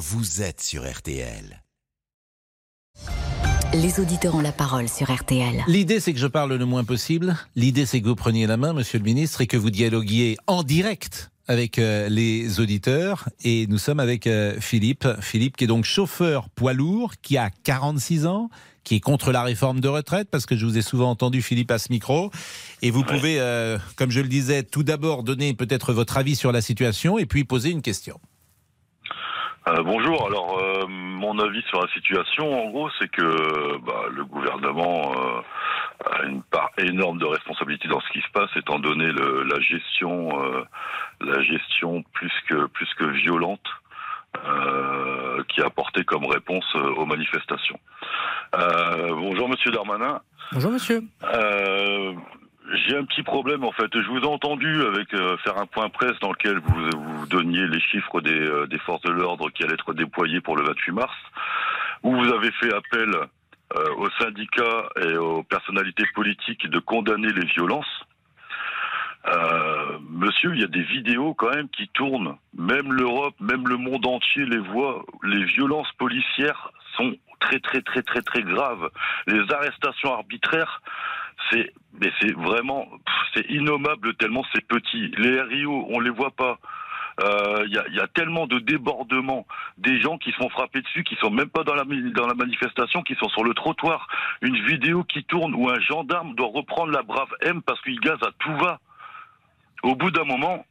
vous êtes sur RTL. Les auditeurs ont la parole sur RTL. L'idée, c'est que je parle le moins possible. L'idée, c'est que vous preniez la main, monsieur le ministre, et que vous dialoguiez en direct avec euh, les auditeurs. Et nous sommes avec euh, Philippe. Philippe, qui est donc chauffeur poids lourd, qui a 46 ans, qui est contre la réforme de retraite, parce que je vous ai souvent entendu, Philippe, à ce micro. Et vous pouvez, euh, comme je le disais, tout d'abord donner peut-être votre avis sur la situation et puis poser une question. Euh, bonjour. Alors, euh, mon avis sur la situation, en gros, c'est que bah, le gouvernement euh, a une part énorme de responsabilité dans ce qui se passe, étant donné le, la gestion, la gestion plus que plus que violente qui a apporté comme réponse aux manifestations. bonjour, Monsieur Darmanin. Bonjour, Monsieur. J'ai un petit problème en fait. Je vous ai entendu avec euh, faire un point presse dans lequel vous, vous donniez les chiffres des, euh, des forces de l'ordre qui allaient être déployées pour le 28 mars, où vous avez fait appel euh, aux syndicats et aux personnalités politiques de condamner les violences. monsieur, il y a des vidéos quand même qui tournent. Même l'Europe, même le monde entier les voit. Les violences policières sont très très très très très graves. Les arrestations arbitraires c'est mais c'est vraiment c'est innommable tellement c'est petit. Les RIO, on les voit pas. Il euh, y, a, y, a, tellement de débordements, des gens qui se font frapper dessus, qui sont même pas dans la, dans la manifestation, qui sont sur le trottoir. Une vidéo qui tourne où un gendarme doit reprendre la brave M parce qu'il gaze à tout va. Au bout d'un moment,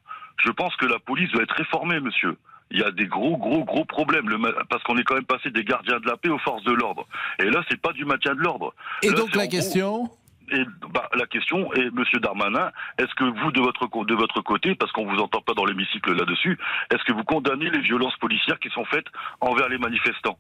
je pense que la police doit être réformée, monsieur. Il y a des gros, gros, gros problèmes, parce qu'on est quand même passé des gardiens de la paix aux forces de l'ordre. Et là, c'est pas du maintien de l'ordre. Et donc la question et bah, la question est, Monsieur Darmanin, est-ce que vous, de votre, côté, parce qu'on vous entend pas dans l'hémicycle là-dessus, est-ce que vous condamnez les violences policières qui sont faites envers les manifestants?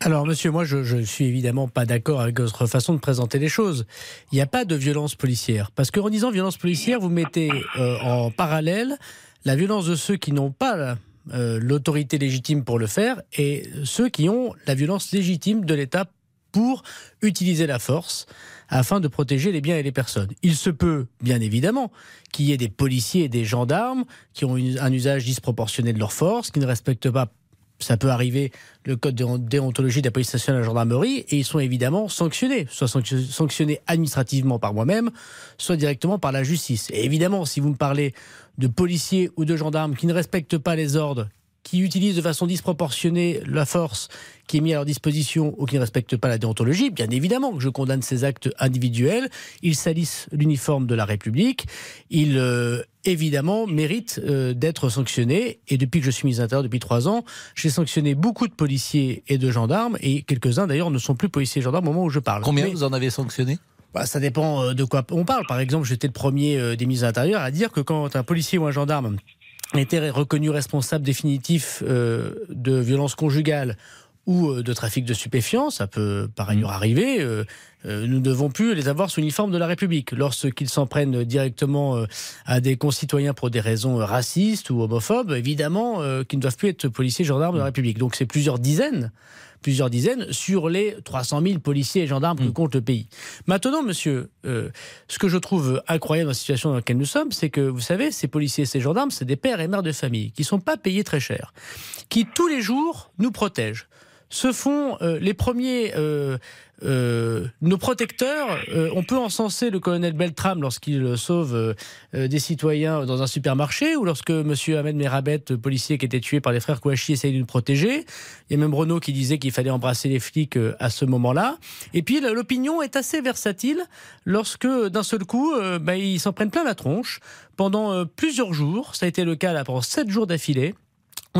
Alors, monsieur, moi, je, je suis évidemment pas d'accord avec votre façon de présenter les choses. Il n'y a pas de violence policière. Parce qu'en disant violence policière, vous mettez euh, en parallèle la violence de ceux qui n'ont pas euh, l'autorité légitime pour le faire et ceux qui ont la violence légitime de l'État pour utiliser la force afin de protéger les biens et les personnes. Il se peut, bien évidemment, qu'il y ait des policiers et des gendarmes qui ont un usage disproportionné de leur force, qui ne respectent pas ça peut arriver, le code de déontologie de la police nationale et de la gendarmerie, et ils sont évidemment sanctionnés, soit sanctionnés administrativement par moi-même, soit directement par la justice. Et évidemment, si vous me parlez de policiers ou de gendarmes qui ne respectent pas les ordres, qui utilisent de façon disproportionnée la force qui est mise à leur disposition ou qui ne respectent pas la déontologie, bien évidemment que je condamne ces actes individuels. Ils salissent l'uniforme de la République. Ils, euh, évidemment, méritent euh, d'être sanctionnés. Et depuis que je suis ministre de depuis trois ans, j'ai sanctionné beaucoup de policiers et de gendarmes. Et quelques-uns, d'ailleurs, ne sont plus policiers et gendarmes au moment où je parle. Combien vous en avez sanctionné? Bah, ça dépend euh, de quoi on parle. Par exemple, j'étais le premier des ministres de l'Intérieur à dire que quand un policier ou un gendarme était reconnu responsable définitif euh, de violence conjugale ou euh, de trafic de stupéfiants, ça peut par ailleurs mmh. arriver, euh, nous ne devons plus les avoir sous l'uniforme de la République. Lorsqu'ils s'en prennent directement à des concitoyens pour des raisons racistes ou homophobes, évidemment qu'ils ne doivent plus être policiers gendarmes de la mmh. République. Donc c'est plusieurs dizaines plusieurs dizaines, sur les 300 000 policiers et gendarmes que mmh. compte le pays. Maintenant, monsieur, euh, ce que je trouve incroyable dans la situation dans laquelle nous sommes, c'est que, vous savez, ces policiers et ces gendarmes, c'est des pères et mères de famille qui ne sont pas payés très cher, qui tous les jours nous protègent se font euh, les premiers euh, euh, nos protecteurs, euh, on peut encenser le colonel Beltram lorsqu'il sauve euh, des citoyens dans un supermarché ou lorsque Monsieur Ahmed Merabet, policier qui était tué par les frères Kouachi, essaye de nous protéger. Il y a même Renault qui disait qu'il fallait embrasser les flics à ce moment-là. Et puis l'opinion est assez versatile lorsque d'un seul coup, bah, ils s'en prennent plein la tronche pendant plusieurs jours. Ça a été le cas pendant sept jours d'affilée.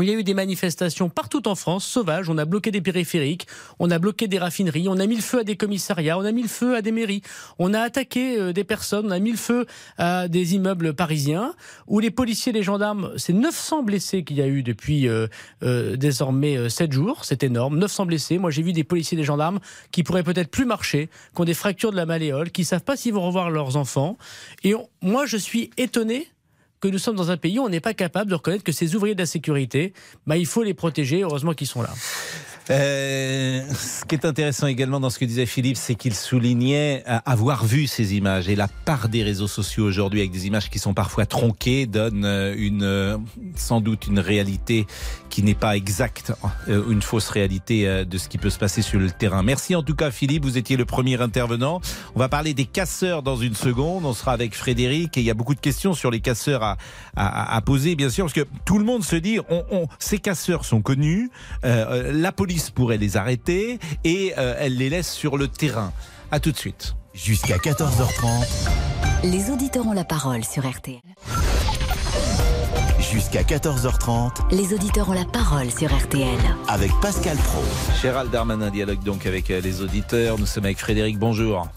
Il y a eu des manifestations partout en France, sauvages. On a bloqué des périphériques, on a bloqué des raffineries, on a mis le feu à des commissariats, on a mis le feu à des mairies, on a attaqué euh, des personnes, on a mis le feu à des immeubles parisiens, où les policiers, les gendarmes, c'est 900 blessés qu'il y a eu depuis euh, euh, désormais 7 jours, c'est énorme, 900 blessés. Moi j'ai vu des policiers, des gendarmes qui pourraient peut-être plus marcher, qui ont des fractures de la malléole, qui savent pas s'ils vont revoir leurs enfants. Et moi je suis étonné que nous sommes dans un pays où on n'est pas capable de reconnaître que ces ouvriers de la sécurité, bah, il faut les protéger. Heureusement qu'ils sont là. Euh, ce qui est intéressant également dans ce que disait Philippe, c'est qu'il soulignait euh, avoir vu ces images. Et la part des réseaux sociaux aujourd'hui, avec des images qui sont parfois tronquées, donne euh, une, sans doute une réalité qui n'est pas exacte, une fausse réalité de ce qui peut se passer sur le terrain. Merci en tout cas Philippe, vous étiez le premier intervenant. On va parler des casseurs dans une seconde. On sera avec Frédéric et il y a beaucoup de questions sur les casseurs à, à, à poser, bien sûr, parce que tout le monde se dit, on, on, ces casseurs sont connus, euh, la police pourrait les arrêter et euh, elle les laisse sur le terrain. A tout de suite. Jusqu'à 14h30. Les auditeurs ont la parole sur RTL. Jusqu'à 14h30. Les auditeurs ont la parole sur RTL. Avec Pascal Pro. Gérald Darmanin dialogue donc avec euh, les auditeurs. Nous sommes avec Frédéric. Bonjour.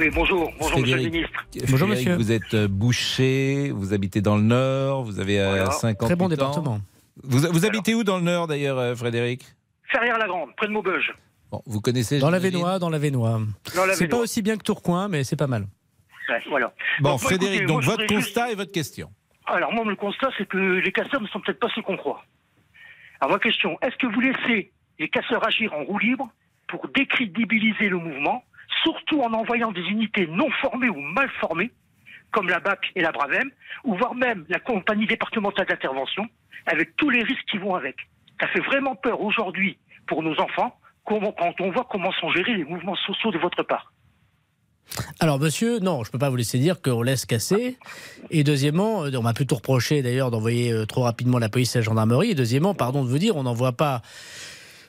Oui, bonjour. Bonjour, monsieur le ministre. Bonjour, monsieur. Vous êtes euh, boucher, vous habitez dans le Nord, vous avez 50 Très bon département. Vous, vous habitez où dans le Nord d'ailleurs, Frédéric? Ferrière-la-Grande, près de Maubeuge. Bon, vous connaissez Dans la Vénois, dans la Vénois. C'est pas aussi bien que Tourcoing, mais c'est pas mal. voilà. Bon, Frédéric, donc votre constat et votre question. Alors, moi, le constat, c'est que les casseurs ne sont peut-être pas ce qu'on croit. Alors, ma question, est-ce que vous laissez les casseurs agir en roue libre pour décrédibiliser le mouvement, surtout en envoyant des unités non formées ou mal formées, comme la BAC et la Bravem, ou voire même la compagnie départementale d'intervention, avec tous les risques qui vont avec ça fait vraiment peur aujourd'hui pour nos enfants quand on voit comment sont gérés les mouvements sociaux de votre part. Alors, monsieur, non, je ne peux pas vous laisser dire qu'on laisse casser. Et deuxièmement, on m'a plutôt reproché d'ailleurs d'envoyer euh, trop rapidement la police et la gendarmerie. Et deuxièmement, pardon de vous dire, on n'envoie pas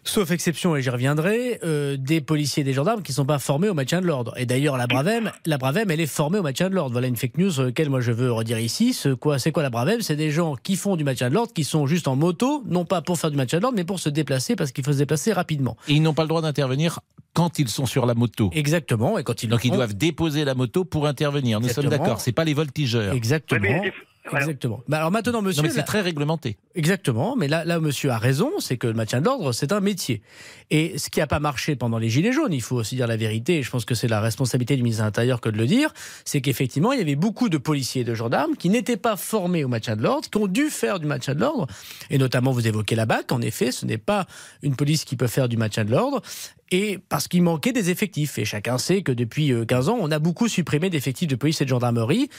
sauf exception, et j'y reviendrai, euh, des policiers et des gendarmes qui ne sont pas formés au maintien de l'ordre. Et d'ailleurs, la Bravem, la Bravem, elle est formée au maintien de l'ordre. Voilà une fake news sur laquelle moi je veux redire ici. C'est quoi, quoi la Bravem? C'est des gens qui font du maintien de l'ordre, qui sont juste en moto, non pas pour faire du maintien de l'ordre, mais pour se déplacer parce qu'il faut se déplacer rapidement. Et ils n'ont pas le droit d'intervenir quand ils sont sur la moto. Exactement. Et quand ils Donc ils doivent déposer la moto pour intervenir. Nous sommes d'accord. C'est pas les voltigeurs. Exactement. Exactement. Bah, alors maintenant, monsieur. mais c'est très réglementé. Exactement. Mais là, là, monsieur a raison, c'est que le maintien de l'ordre, c'est un métier. Et ce qui n'a pas marché pendant les Gilets jaunes, il faut aussi dire la vérité, et je pense que c'est la responsabilité du ministre de l'Intérieur que de le dire, c'est qu'effectivement, il y avait beaucoup de policiers et de gendarmes qui n'étaient pas formés au maintien de l'ordre, qui ont dû faire du maintien de l'ordre. Et notamment, vous évoquez la BAC. En effet, ce n'est pas une police qui peut faire du maintien de l'ordre et parce qu'il manquait des effectifs. Et chacun sait que depuis 15 euh, ans, on a beaucoup supprimé d'effectifs de police et de gendarmerie.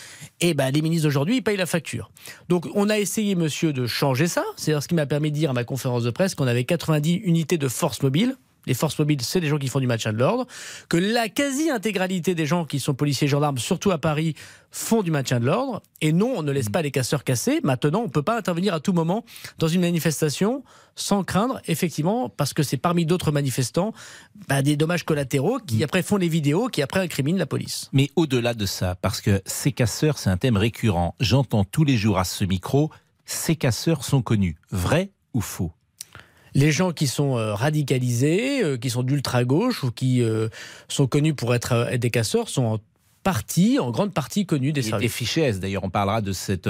Et ben, les ministres d'aujourd'hui, ils payent la facture. Donc, on a essayé, monsieur, de changer ça. C'est ce qui m'a permis de dire à ma conférence de presse qu'on avait 90 unités de force mobile les forces mobiles, c'est des gens qui font du maintien de l'ordre, que la quasi-intégralité des gens qui sont policiers et gendarmes, surtout à Paris, font du maintien de l'ordre. Et non, on ne laisse pas les casseurs casser. Maintenant, on ne peut pas intervenir à tout moment dans une manifestation sans craindre, effectivement, parce que c'est parmi d'autres manifestants, bah, des dommages collatéraux qui mm. après font les vidéos, qui après incriminent la police. Mais au-delà de ça, parce que ces casseurs, c'est un thème récurrent. J'entends tous les jours à ce micro, ces casseurs sont connus. Vrai ou faux? Les gens qui sont euh, radicalisés, euh, qui sont d'ultra-gauche ou qui euh, sont connus pour être des casseurs sont en partie, en grande partie connus des services. Des fichés S, d'ailleurs, on parlera de cette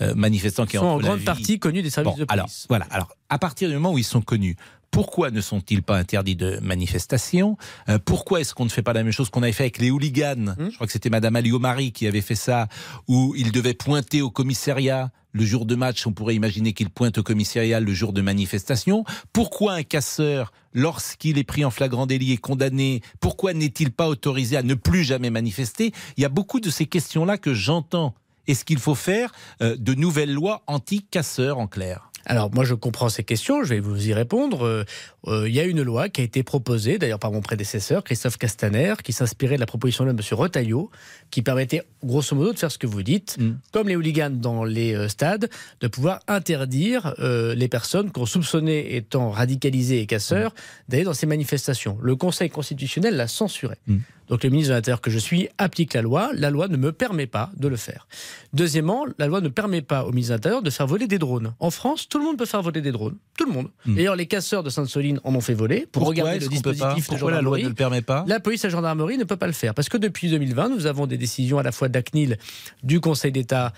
manifestant qui est en grande partie connus des services de police. Alors, voilà. Alors, à partir du moment où ils sont connus, pourquoi ne sont-ils pas interdits de manifestation? Pourquoi est-ce qu'on ne fait pas la même chose qu'on avait fait avec les hooligans? Hmm. Je crois que c'était Madame Aliomari qui avait fait ça, où ils devaient pointer au commissariat le jour de match, on pourrait imaginer qu'il pointe au commissariat le jour de manifestation. Pourquoi un casseur, lorsqu'il est pris en flagrant délit et condamné, pourquoi n'est-il pas autorisé à ne plus jamais manifester? Il y a beaucoup de ces questions-là que j'entends. Est-ce qu'il faut faire euh, de nouvelles lois anti-casseurs en clair? Alors moi je comprends ces questions, je vais vous y répondre. Euh, euh, il y a une loi qui a été proposée d'ailleurs par mon prédécesseur Christophe Castaner, qui s'inspirait de la proposition de M. Retailleau, qui permettait grosso modo de faire ce que vous dites, mm. comme les hooligans dans les euh, stades, de pouvoir interdire les personnes qu'on soupçonnait étant radicalisées et casseurs mm. d'aller dans ces manifestations. Le Conseil constitutionnel l'a censuré. Mm. Donc le ministre de l'Intérieur que je suis applique la loi. La loi ne me permet pas de le faire. Deuxièmement, la loi ne permet pas au ministre de l'Intérieur de faire voler des drones. En France, tout le monde peut faire voler des drones. Tout le monde. Hmm. D'ailleurs, les casseurs de Sainte-Soline en ont fait voler pour regarder le dispositif Pourquoi la loi ne le permet pas La police et la gendarmerie ne peut pas le faire. Parce que depuis 2020, nous avons des décisions à la fois d'ACNIL, du Conseil d'État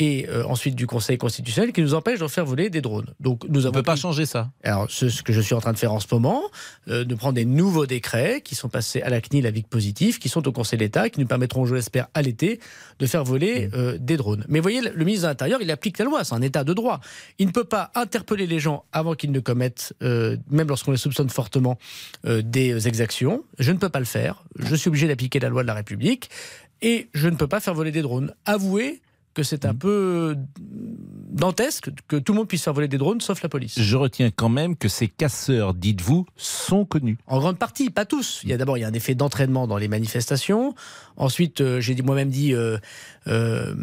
et euh, ensuite du Conseil constitutionnel qui nous empêche de faire voler des drones. Donc nous On ne peut pas changer ça. alors, ce, ce que je suis en train de faire en ce moment, euh, de prendre des nouveaux décrets qui sont passés à la CNIL avec positif, qui sont au Conseil d'État, qui nous permettront, je l'espère, à l'été, de faire voler Mmh. euh, des drones. Mais voyez, le, ministre de l'Intérieur, il applique la loi, c'est un état de droit. Il ne peut pas interpeller les gens avant qu'ils ne commettent, même lorsqu'on les soupçonne fortement, des exactions. Je ne peux pas le faire. Je suis obligé d'appliquer la loi de la République et je ne peux pas faire voler des drones. Avouez que c'est un peu dantesque que tout le monde puisse faire voler des drones, sauf la police. Je retiens quand même que ces casseurs, dites-vous, sont connus. En grande partie, pas tous. Il y a d'abord il y a un effet d'entraînement dans les manifestations. Ensuite, euh, j'ai moi-même dit euh, euh,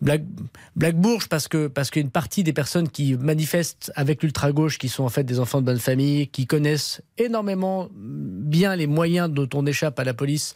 blague bourge parce que parce qu'une partie des personnes qui manifestent avec l'ultra gauche, qui sont en fait des enfants de bonne famille, qui connaissent énormément bien les moyens dont on échappe à la police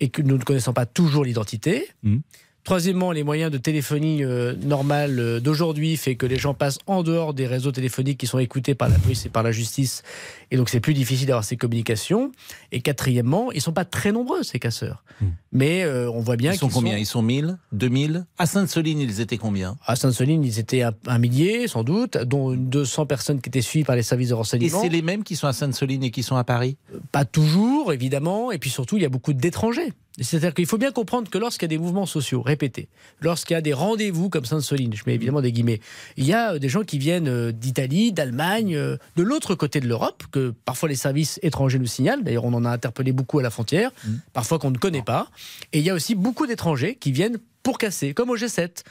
et que nous ne connaissons pas toujours l'identité. Mhm. Troisièmement, les moyens de téléphonie euh, normale euh, d'aujourd'hui fait que les gens passent en dehors des réseaux téléphoniques qui sont écoutés par la police et par la justice, et donc c'est plus difficile d'avoir ces communications. Et quatrièmement, ils sont pas très nombreux ces casseurs, mais euh, on voit bien Hmm. Ils sont qu'ils combien Ils sont 1000 2000 À Sainte-Soline, ils étaient combien À Sainte-Soline, ils étaient un, un millier sans doute, dont une 200 personnes qui étaient suivies par les services de Et renseignement. c'est les mêmes qui sont à Sainte-Soline et qui sont à Paris Pas toujours, évidemment, et puis surtout, il y a beaucoup d'étrangers. C'est-à-dire qu'il faut bien comprendre que lorsqu'il y a des mouvements sociaux répétés, lorsqu'il y a des rendez-vous comme Sainte-Soline, je mets évidemment des guillemets, il y a euh, des gens qui viennent euh, d'Italie, d'Allemagne, euh, de l'autre côté de l'Europe, que parfois les services étrangers nous signalent. D'ailleurs, on en a interpellé beaucoup à la frontière, parfois qu'on ne connaît pas. Et il y a aussi beaucoup d'étrangers qui viennent pour casser, comme au G7.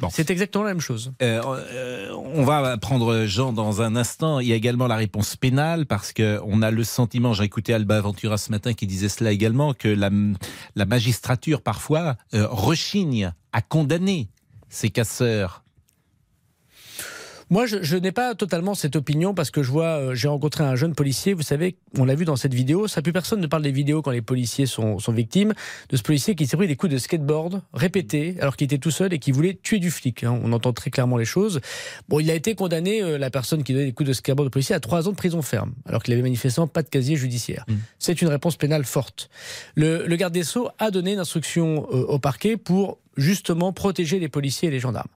Bon. C'est exactement la même chose. Euh, euh, on va prendre Jean dans un instant. Il y a également la réponse pénale parce que on a le sentiment, j'ai écouté Alba Ventura ce matin qui disait cela également, que la, la magistrature parfois euh, rechigne à condamner ces casseurs. Moi, je, je n'ai pas totalement cette opinion parce que je vois, euh, j'ai rencontré un jeune policier, vous savez, on l'a vu dans cette vidéo, ça plus personne ne parle des vidéos quand les policiers sont, sont victimes, de ce policier qui s'est pris des coups de skateboard répétés alors qu'il était tout seul et qui voulait tuer du flic. hein. On entend très clairement les choses. Bon, il a été condamné, euh, la personne qui donnait des coups de skateboard au policier, à trois ans de prison ferme, alors qu'il avait manifestement pas de casier judiciaire. C'est une réponse pénale forte. Le, le garde des Sceaux a donné une instruction euh, au parquet pour justement protéger les policiers et les gendarmes.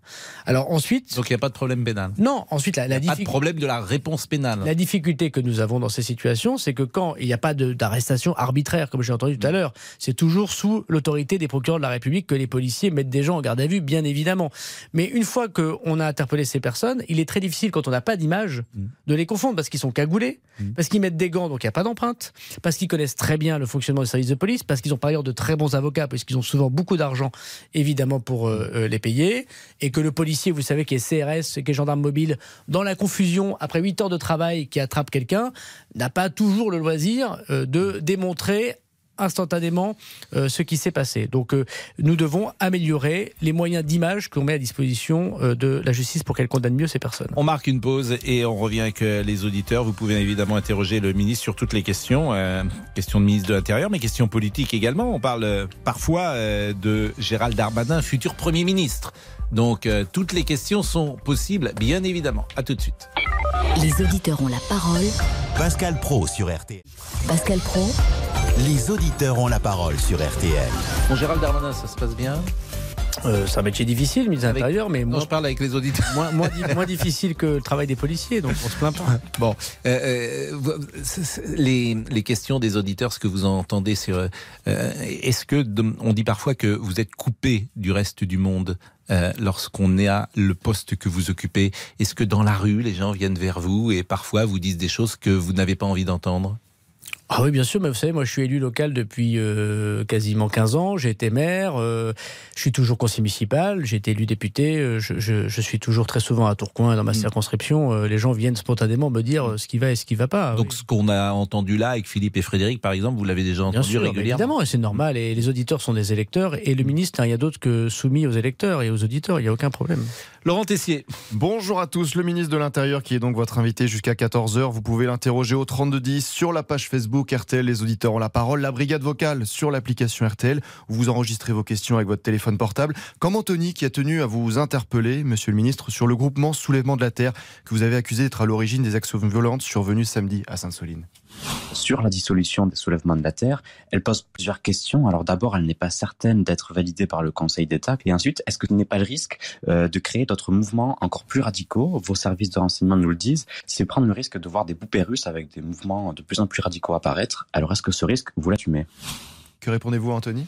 Alors ensuite... Donc il n'y a pas de problème pénal. Non, ensuite, la, la Pas de difficulté. problème de la réponse pénale. La difficulté que nous avons dans ces situations, c'est que quand il n'y a pas d'arrestation arbitraire, comme j'ai entendu tout à l'heure, c'est toujours sous l'autorité des procureurs de la République que les policiers mettent des gens en garde à vue, bien évidemment. Mais une fois qu'on a interpellé ces personnes, il est très difficile, quand on n'a pas d'image, de les confondre, parce qu'ils sont cagoulés, parce qu'ils mettent des gants, donc il n'y a pas d'empreinte, parce qu'ils connaissent très bien le fonctionnement des services de police, parce qu'ils ont par ailleurs de très bons avocats, parce qu'ils ont souvent beaucoup d'argent, évidemment, pour euh, euh, les payer, et que le policier, vous savez, qui est CRS, qui est gendarme mobile, dans la confusion, après 8 heures de travail, qui attrape quelqu'un, n'a pas toujours le loisir euh, de démontrer instantanément euh, ce qui s'est passé. Donc euh, nous devons améliorer les moyens d'image qu'on met à disposition euh, de la justice pour qu'elle condamne mieux ces personnes. On marque une pause et on revient avec les auditeurs. Vous pouvez évidemment interroger le ministre sur toutes les questions. Euh, questions de ministre de l'Intérieur, mais questions politiques également. On parle parfois euh, de Gérald Darmanin, futur Premier ministre. Donc euh, toutes les questions sont possibles, bien évidemment. À tout de suite. Les auditeurs ont la parole. Pascal Pro sur RTL. Pascal Pro, Les auditeurs ont la parole sur RTL. Bon, Gérald Darmanin, ça se passe bien Euh, c'est un métier difficile, de Avec- l'Intérieur, mais Non, moins, je parle avec les auditeurs. moins, moins di- moins difficile que le travail des policiers, donc on se plaint pas. Bon, euh, euh, c'est- c'est- les, les questions des auditeurs, ce que vous entendez sur, euh, est-ce que on dit parfois que vous êtes coupé du reste du monde euh, lorsqu'on est à le poste que vous occupez? Est-ce que dans la rue, les gens viennent vers vous et parfois vous disent des choses que vous n'avez pas envie d'entendre? Ah oui, bien sûr, mais vous savez, moi je suis élu local depuis euh, quasiment 15 ans, j'ai été maire, euh, je suis toujours conseiller municipal, j'ai été élu député, euh, je, je- je suis toujours très souvent à Tourcoing dans ma Mm. circonscription, les gens viennent spontanément me dire ce qui va et ce qui va pas. Donc oui. ce qu'on a entendu là avec Philippe et Frédéric, par exemple, vous l'avez déjà Bien entendu sûr, régulièrement évidemment, et c'est normal, et les auditeurs sont des électeurs, et le ministre n'a rien d'autre que soumis aux électeurs et aux auditeurs, il n'y a aucun problème. Laurent Tessier, Bonjour à tous, le ministre de l'Intérieur qui est donc votre invité jusqu'à 14h. Vous pouvez l'interroger au 3210 sur la page Facebook RTL, les auditeurs ont la parole, la brigade vocale sur l'application RTL vous enregistrez vos questions avec votre téléphone portable. Comme Anthony qui a tenu à vous interpeller, monsieur le ministre, sur le groupement Soulèvement de la Terre que vous avez accusé d'être à l'origine des actions violentes survenues samedi à Sainte-Soline? Sur la dissolution des soulèvements de la Terre, elle pose plusieurs questions. Alors d'abord, elle n'est pas certaine d'être validée par le Conseil d'État. Et ensuite, est-ce que n'est pas le risque euh, de créer d'autres mouvements encore plus radicaux? Vos services de renseignement nous le disent. C'est prendre le risque de voir des poupées russes avec des mouvements de plus en plus radicaux apparaître. Alors est-ce que ce risque, vous l'assumez? Que répondez-vous, Anthony?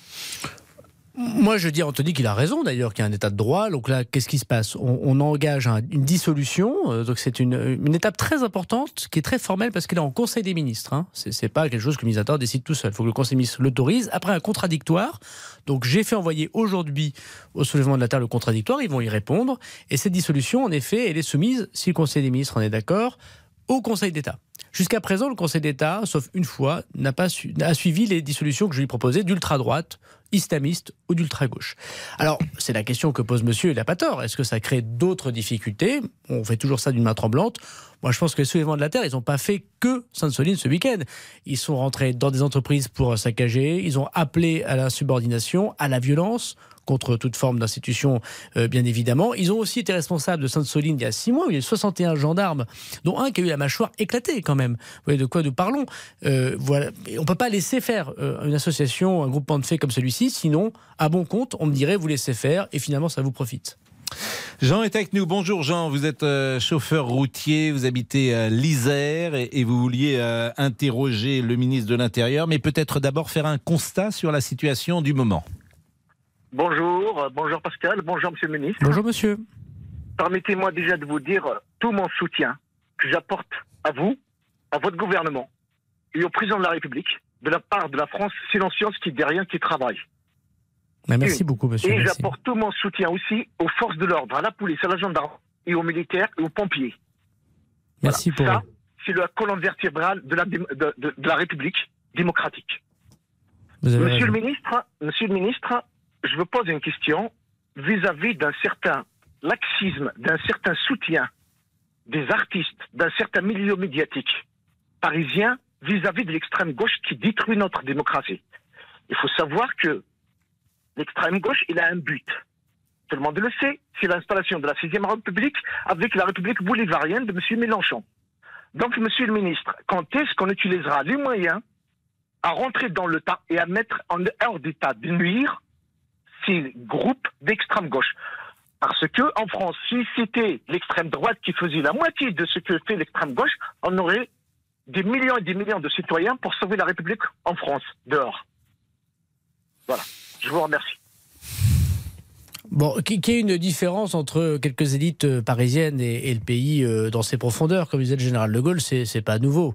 Moi, je dis à Anthony qu'il a raison d'ailleurs, qu'il y a un état de droit. Donc là, qu'est-ce qui se passe? On, engage une dissolution. Euh, donc c'est une, étape très importante qui est très formelle parce qu'elle est en Conseil des ministres. Hein. C'est pas quelque chose que le ministre décide tout seul. Il faut que le Conseil des ministres l'autorise. Après un contradictoire. Donc j'ai fait envoyer aujourd'hui au soulèvement de la Terre le contradictoire. Ils vont y répondre. Et cette dissolution, en effet, elle est soumise, si le Conseil des ministres en est d'accord, au Conseil d'État. Jusqu'à présent, le Conseil d'État, sauf une fois, n'a pas suivi les dissolutions que je lui proposais d'ultra-droite, islamiste ou d'ultra-gauche. Alors, c'est la question que pose monsieur, il n'a pas tort. Est-ce que ça crée d'autres difficultés? On fait toujours ça d'une main tremblante. Moi, je pense que les soulèvements de la Terre, ils n'ont pas fait que Sainte-Soline ce week-end. Ils sont rentrés dans des entreprises pour saccager, ils ont appelé à la subordination, à la violence, contre toute forme d'institution, euh, bien évidemment. Ils ont aussi été responsables de Sainte-Soline il y a six mois, où il y a eu 61 gendarmes, dont un qui a eu la mâchoire éclatée quand même. Vous voyez de quoi nous parlons euh, voilà. On ne peut pas laisser faire euh, une association, un groupement de faits comme celui-ci, sinon, à bon compte, on me dirait vous laissez faire et finalement ça vous profite. Jean est avec nous. Bonjour Jean, vous êtes chauffeur routier, vous habitez à l'Isère et, vous vouliez interroger le ministre de l'Intérieur, mais peut-être d'abord faire un constat sur la situation du moment. Bonjour, bonjour Pascal, bonjour Monsieur le ministre. Bonjour Monsieur. Permettez-moi déjà de vous dire euh, tout mon soutien que j'apporte à vous, à votre gouvernement et au président de la République de la part de la France silencieuse qui dit rien, qui travaille. merci beaucoup, monsieur. Et j'apporte tout mon soutien aussi aux forces de l'ordre, à la police, à la gendarmerie, et aux militaires et aux pompiers. Merci pour ça. C'est la colonne vertébrale de la, de, la République démocratique. Monsieur le ministre, Monsieur le ministre, je me pose une question vis-à-vis d'un certain laxisme, d'un certain soutien des artistes, d'un certain milieu médiatique parisien vis-à-vis de l'extrême gauche qui détruit notre démocratie. Il faut savoir que l'extrême gauche, il a un but. Tout le monde le sait, c'est l'installation de la 6 République avec la République bolivarienne de M. Mélenchon. Donc, Monsieur le ministre, quand est-ce qu'on utilisera les moyens à rentrer dans le tas et à mettre en hors d'état de nuire ces groupes d'extrême gauche. Parce que en France, si c'était l'extrême droite qui faisait la moitié de ce que fait l'extrême gauche, on aurait des millions et des millions de citoyens pour sauver la République en France, dehors. Voilà. Je vous remercie. Bon, qu'il y ait une différence entre quelques élites euh, parisiennes et, le pays euh, dans ses profondeurs, comme disait le général de Gaulle, c'est pas nouveau.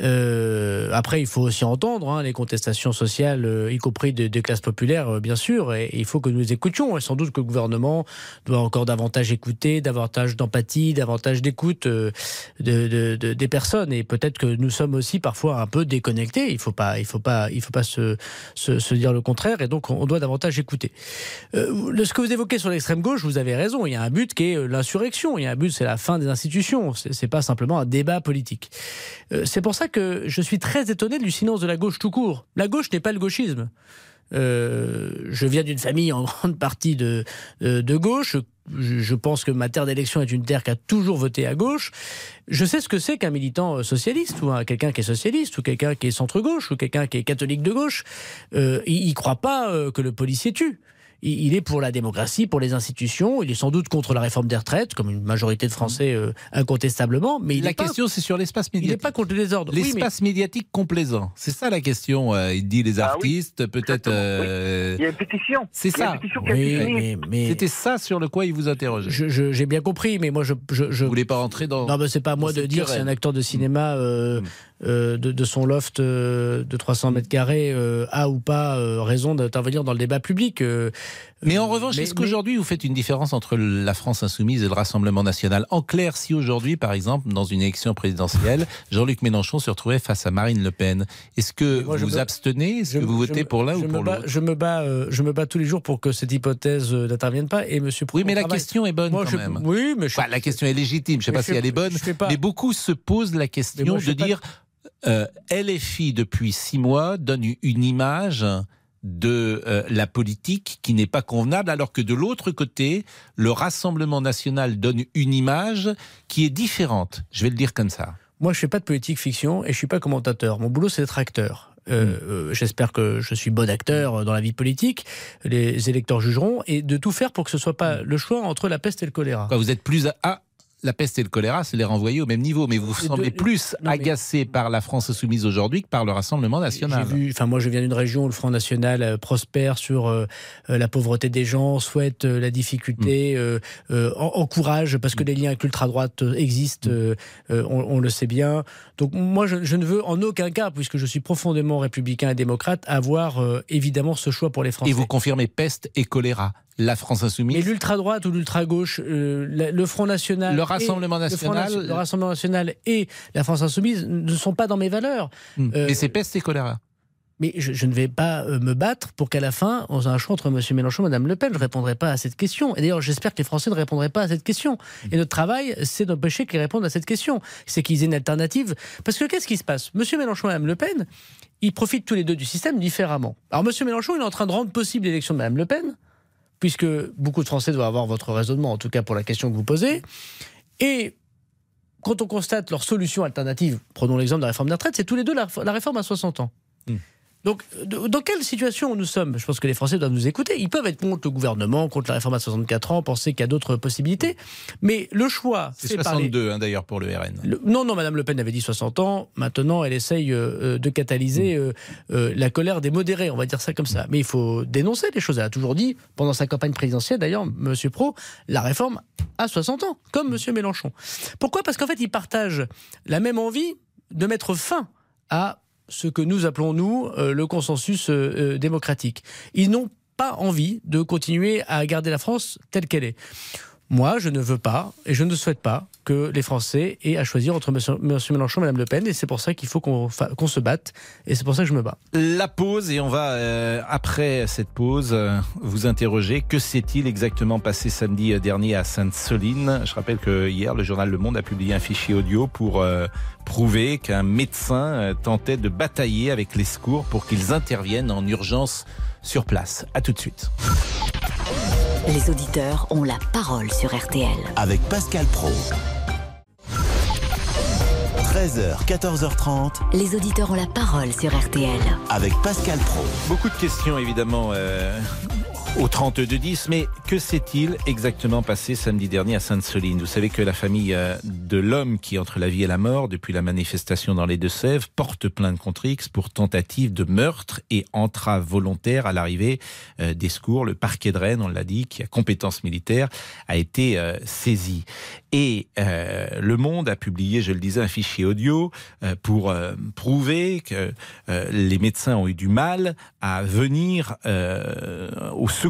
Euh, après, il faut aussi entendre hein, les contestations sociales, y compris des, classes populaires, bien sûr, et, il faut que nous les écoutions. Et sans doute que le gouvernement doit encore davantage écouter, davantage d'empathie, davantage d'écoute de, de, de, des personnes. Et peut-être que nous sommes aussi parfois un peu déconnectés. Il faut pas, il faut pas, il faut pas se, se, dire le contraire. Et donc, on doit davantage écouter. le, que vous évoquez sur l'extrême gauche, vous avez raison. Il y a un but qui est l'insurrection. Il y a un but, c'est la fin des institutions. C'est pas simplement un débat politique. c'est pour ça que je suis très étonné du silence de la gauche tout court. La gauche n'est pas le gauchisme. Euh, je viens d'une famille en grande partie de, gauche. Je, pense que ma terre d'élection est une terre qui a toujours voté à gauche. Je sais ce que c'est qu'un militant socialiste, ou quelqu'un qui est socialiste, ou quelqu'un qui est centre-gauche, ou quelqu'un qui est catholique de gauche. Euh, il ne croit pas euh, que le policier tue il est pour la démocratie, pour les institutions. Il est sans doute contre la réforme des retraites, comme une majorité de Français euh, incontestablement. Mais la question, c'est sur l'espace médiatique. Il n'est pas contre les ordres. L'espace médiatique complaisant. C'est ça la question. Euh, il dit les ah artistes, peut-être. Euh, il y a une pétition. C'est ça. C'était ça sur le quoi il vous interrogeait. J'ai bien compris, mais moi je. je, je... Vous voulez pas rentrer dans. Non, mais c'est pas à moi de dire si un acteur de cinéma. Hmm. de, de, son loft de 300 mètres carrés a ou pas raison d'intervenir dans le débat public. Mais en revanche, est-ce qu'aujourd'hui vous faites une différence entre la France insoumise et le Rassemblement national? En clair, si aujourd'hui, par exemple, dans une élection présidentielle, Jean-Luc Mélenchon se retrouvait face à Marine Le Pen, est-ce que vous vous abstenez? Est-ce que vous votez pour l'un ou pour l'autre? je me bats, euh, je me bats tous les jours pour que cette hypothèse euh, n'intervienne pas. Et Monsieur oui, mais la question est bonne quand même. Oui, mais la question est légitime. Je ne sais pas si elle est bonne, mais beaucoup se posent la question de dire euh, LFI depuis six mois donne une image de euh, la politique qui n'est pas convenable, alors que de l'autre côté, le Rassemblement national donne une image qui est différente. Je vais le dire comme ça. Moi, je fais pas de politique fiction et je suis pas commentateur. Mon boulot, c'est d'être acteur. Euh, mm. euh, J'espère que je suis bon acteur dans la vie politique. Les électeurs jugeront et de tout faire pour que ce soit pas mm. le choix entre la peste et le choléra. vous êtes plus à la peste et le choléra, c'est les renvoyer au même niveau. Mais vous semblez plus agacé par la France soumise aujourd'hui que par le Rassemblement national. Vu, enfin, moi, je viens d'une région où le Front national euh, prospère sur euh, euh, la pauvreté des gens, souhaite la difficulté, mm. encourage, parce que mm. les liens avec l'ultra-droite existent, mm. on, le sait bien. Donc, moi, je, je, ne veux en aucun cas, puisque je suis profondément républicain et démocrate, avoir évidemment ce choix pour les Français. Et vous confirmez peste et choléra la France insoumise. Et l'ultra-droite ou l'ultra-gauche, euh, le Front National. Le Rassemblement National. Le, Rassemblement National et la France insoumise ne sont pas dans mes valeurs. Euh, mais c'est peste et choléra. Mais je, ne vais pas euh, me battre pour qu'à la fin, on ait un choix entre M. Mélenchon et Mme Le Pen. Je ne répondrai pas à cette question. Et d'ailleurs, j'espère que les Français ne répondraient pas à cette question. Et notre travail, c'est d'empêcher qu'ils répondent à cette question. C'est qu'ils aient une alternative. Parce que qu'est-ce qui se passe? M. Mélenchon et Mme Le Pen, ils profitent tous les deux du système différemment. Alors, M. Mélenchon, il est en train de rendre possible l'élection de Mme Le Pen puisque beaucoup de Français doivent avoir votre raisonnement, en tout cas pour la question que vous posez. Et quand on constate leur solution alternative, prenons l'exemple de la réforme des retraites, c'est tous les deux la, réforme à 60 ans. Hmm. Donc, dans quelle situation nous sommes? Je pense que les Français doivent nous écouter. Ils peuvent être contre le gouvernement, contre la réforme à 64 ans, penser qu'il y a d'autres possibilités. Mais le choix. C'est 62 hein, d'ailleurs pour le RN. non, non, Madame Le Pen avait dit 60 ans. Maintenant, elle essaye euh, euh, de catalyser euh, la colère des modérés, on va dire ça comme ça. Mais il faut dénoncer les choses. Elle a toujours dit, pendant sa campagne présidentielle d'ailleurs, Monsieur Pro, la réforme à 60 ans, comme Monsieur Mélenchon. Pourquoi? Parce qu'en fait, ils partagent la même envie de mettre fin à ce que nous appelons, nous, euh, le consensus euh, euh, démocratique. Ils n'ont pas envie de continuer à garder la France telle qu'elle est. Moi, je ne veux pas et je ne souhaite pas que les Français aient à choisir entre M. Mélenchon et Mme Le Pen. Et c'est pour ça qu'il faut qu'on se batte. Et c'est pour ça que je me bats. La pause, et on va, après cette pause, vous interroger. Que s'est-il exactement passé samedi dernier à Sainte-Soline? Je rappelle que hier, le journal Le Monde a publié un fichier audio pour prouver qu'un médecin tentait de batailler avec les secours pour qu'ils interviennent en urgence sur place. A tout de suite. Les auditeurs ont la parole sur RTL. Avec Pascal Pro. 13h, 14h30. Les auditeurs ont la parole sur RTL. Avec Pascal Pro. Beaucoup de questions évidemment euh, au 32-10. Mais que s'est-il exactement passé samedi dernier à Sainte-Soline? Vous savez que la famille euh, de l'homme qui entre la vie et la mort depuis la manifestation dans les Deux-Sèvres porte plainte contre X pour tentative de meurtre et entrave volontaire à l'arrivée euh, des secours. Le parquet de Rennes, on l'a dit, qui a compétence militaire, a été euh, saisi. Et Le Monde a publié, je le disais, un fichier audio pour prouver que les médecins ont eu du mal à venir au secours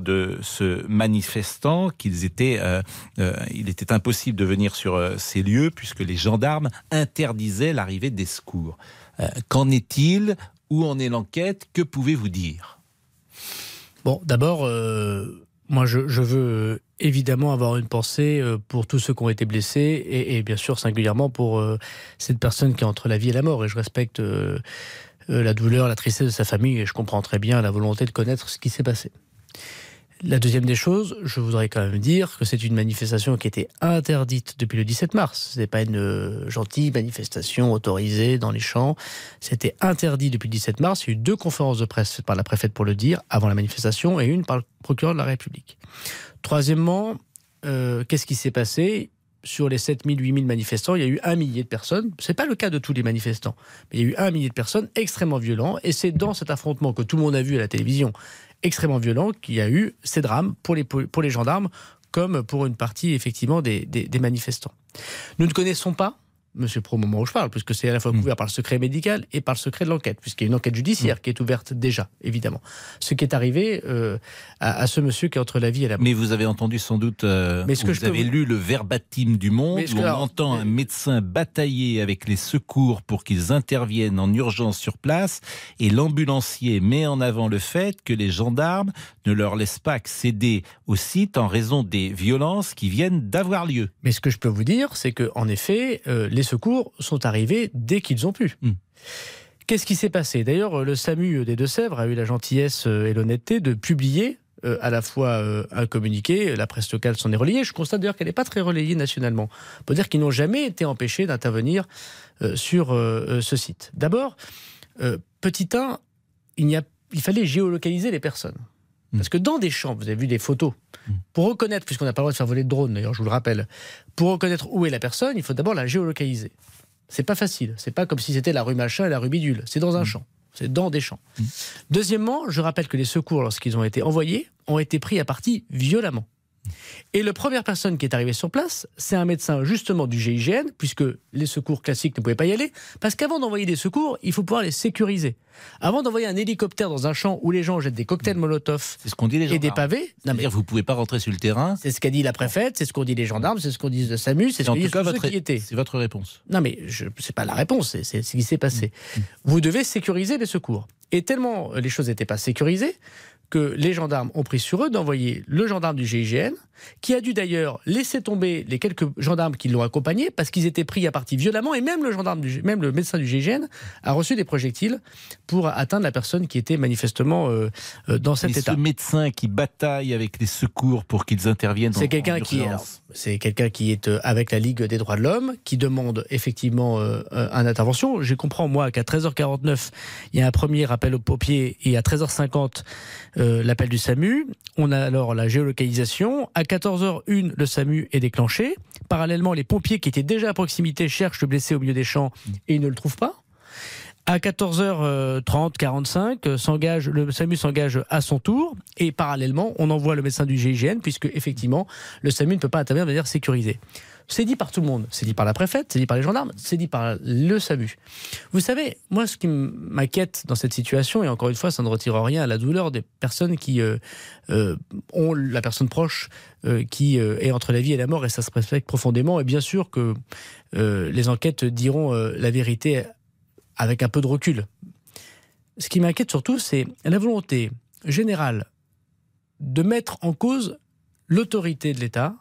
de ce manifestant qu'ils étaient, euh, euh, il était impossible de venir sur euh, ces lieux puisque les gendarmes interdisaient l'arrivée des secours. Qu'en est-il? Où en est l'enquête? Que pouvez-vous dire? Bon, d'abord, moi, je, veux évidemment avoir une pensée pour tous ceux qui ont été blessés et, bien sûr singulièrement pour cette personne qui est entre la vie et la mort. Et je respecte la douleur, la tristesse de sa famille et je comprends très bien la volonté de connaître ce qui s'est passé. La deuxième des choses, je voudrais quand même dire que c'est une manifestation qui était interdite depuis le 17 mars. Ce n'est pas une euh, gentille manifestation autorisée dans les champs. C'était interdit depuis le 17 mars. Il y a eu deux conférences de presse par la préfète pour le dire avant la manifestation et une par le procureur de la République. Troisièmement, euh, qu'est-ce qui s'est passé? Sur les 7000, 8000 manifestants, il y a eu un millier de personnes. Ce n'est pas le cas de tous les manifestants, mais il y a eu un millier de personnes extrêmement violents. Et c'est dans cet affrontement que tout le monde a vu à la télévision extrêmement violent qu'il y a eu ces drames pour les, pour les gendarmes comme pour une partie effectivement des, des manifestants. Nous ne connaissons pas Monsieur Pro, au moment où je parle, puisque c'est à la fois mm. couvert par le secret médical et par le secret de l'enquête, puisqu'il y a une enquête judiciaire mm. qui est ouverte déjà, évidemment. Ce qui est arrivé euh, à, ce monsieur qui est entre la vie et la mort. Mais vous avez entendu sans doute, euh, mais ce que vous avez lu le verbatim du Monde, où on entend un médecin batailler avec les secours pour qu'ils interviennent en urgence sur place, et l'ambulancier met en avant le fait que les gendarmes ne leur laissent pas accéder au site en raison des violences qui viennent d'avoir lieu. Mais ce que je peux vous dire, c'est que en effet, euh, les secours sont arrivés dès qu'ils ont pu. Hmm. Qu'est-ce qui s'est passé? D'ailleurs, le SAMU des Deux-Sèvres a eu la gentillesse et l'honnêteté de publier euh, à la fois euh, un communiqué, la presse locale s'en est relayée. Je constate d'ailleurs qu'elle n'est pas très relayée nationalement. On peut dire qu'ils n'ont jamais été empêchés d'intervenir euh, sur ce site. D'abord, petit 1, il, a, il fallait géolocaliser les personnes. Hmm. Parce que dans des champs, vous avez vu des photos, hmm. pour reconnaître, puisqu'on n'a pas le droit de faire voler de drone d'ailleurs, je vous le rappelle, pour reconnaître où est la personne, il faut d'abord la géolocaliser. C'est pas facile. C'est pas comme si c'était la rue machin et la rue bidule. C'est dans un hmm. champ. C'est dans des champs. Deuxièmement, je rappelle que les secours, lorsqu'ils ont été envoyés, ont été pris à partie violemment. Et la première personne qui est arrivée sur place, c'est un médecin justement du GIGN, puisque les secours classiques ne pouvaient pas y aller, parce qu'avant d'envoyer des secours, il faut pouvoir les sécuriser. Avant d'envoyer un hélicoptère dans un champ où les gens jettent des cocktails Molotov et des pavés, non mais vous pouvez pas rentrer sur le terrain. C'est ce qu'a dit la préfète, c'est ce qu'ont dit les gendarmes, c'est ce qu'ont dit le SAMU, c'est ce qu'ont dit votre, qui étaient. C'est votre réponse. Non mais ce n'est pas la réponse, c'est ce qui s'est passé. Mmh. Mmh. Vous devez sécuriser les secours. Et tellement les choses n'étaient pas sécurisées que les gendarmes ont pris sur eux d'envoyer le gendarme du GIGN, qui a dû d'ailleurs laisser tomber les quelques gendarmes qui l'ont accompagné parce qu'ils étaient pris à partie violemment et même le gendarme, du, même le médecin du GIGN a reçu des projectiles pour atteindre la personne qui était manifestement euh, euh, dans cet état. Ce médecin qui bataille avec les secours pour qu'ils interviennent. C'est quelqu'un qui, c'est quelqu'un qui est euh, avec la Ligue des droits de l'homme, qui demande effectivement une intervention. Je comprends moi qu'à 13h49 il y a un premier appel au paupier et à 13h50 euh, l'appel du SAMU. On a alors la géolocalisation. À 14h01, le SAMU est déclenché. Parallèlement, les pompiers qui étaient déjà à proximité cherchent le blessé au milieu des champs et ils ne le trouvent pas. À 14h30, 45, euh, le SAMU s'engage à son tour et parallèlement, on envoie le médecin du GIGN puisque effectivement, le SAMU ne peut pas intervenir de manière sécurisée. C'est dit par tout le monde. C'est dit par la préfète, c'est dit par les gendarmes, c'est dit par le SAMU. Vous savez, moi, ce qui m'inquiète dans cette situation, et encore une fois, ça ne retire rien à la douleur des personnes qui euh, euh, ont la personne proche euh, qui est entre la vie et la mort, et ça se respecte profondément. Et bien sûr que les enquêtes diront la vérité avec un peu de recul. Ce qui m'inquiète surtout, c'est la volonté générale de mettre en cause l'autorité de l'État,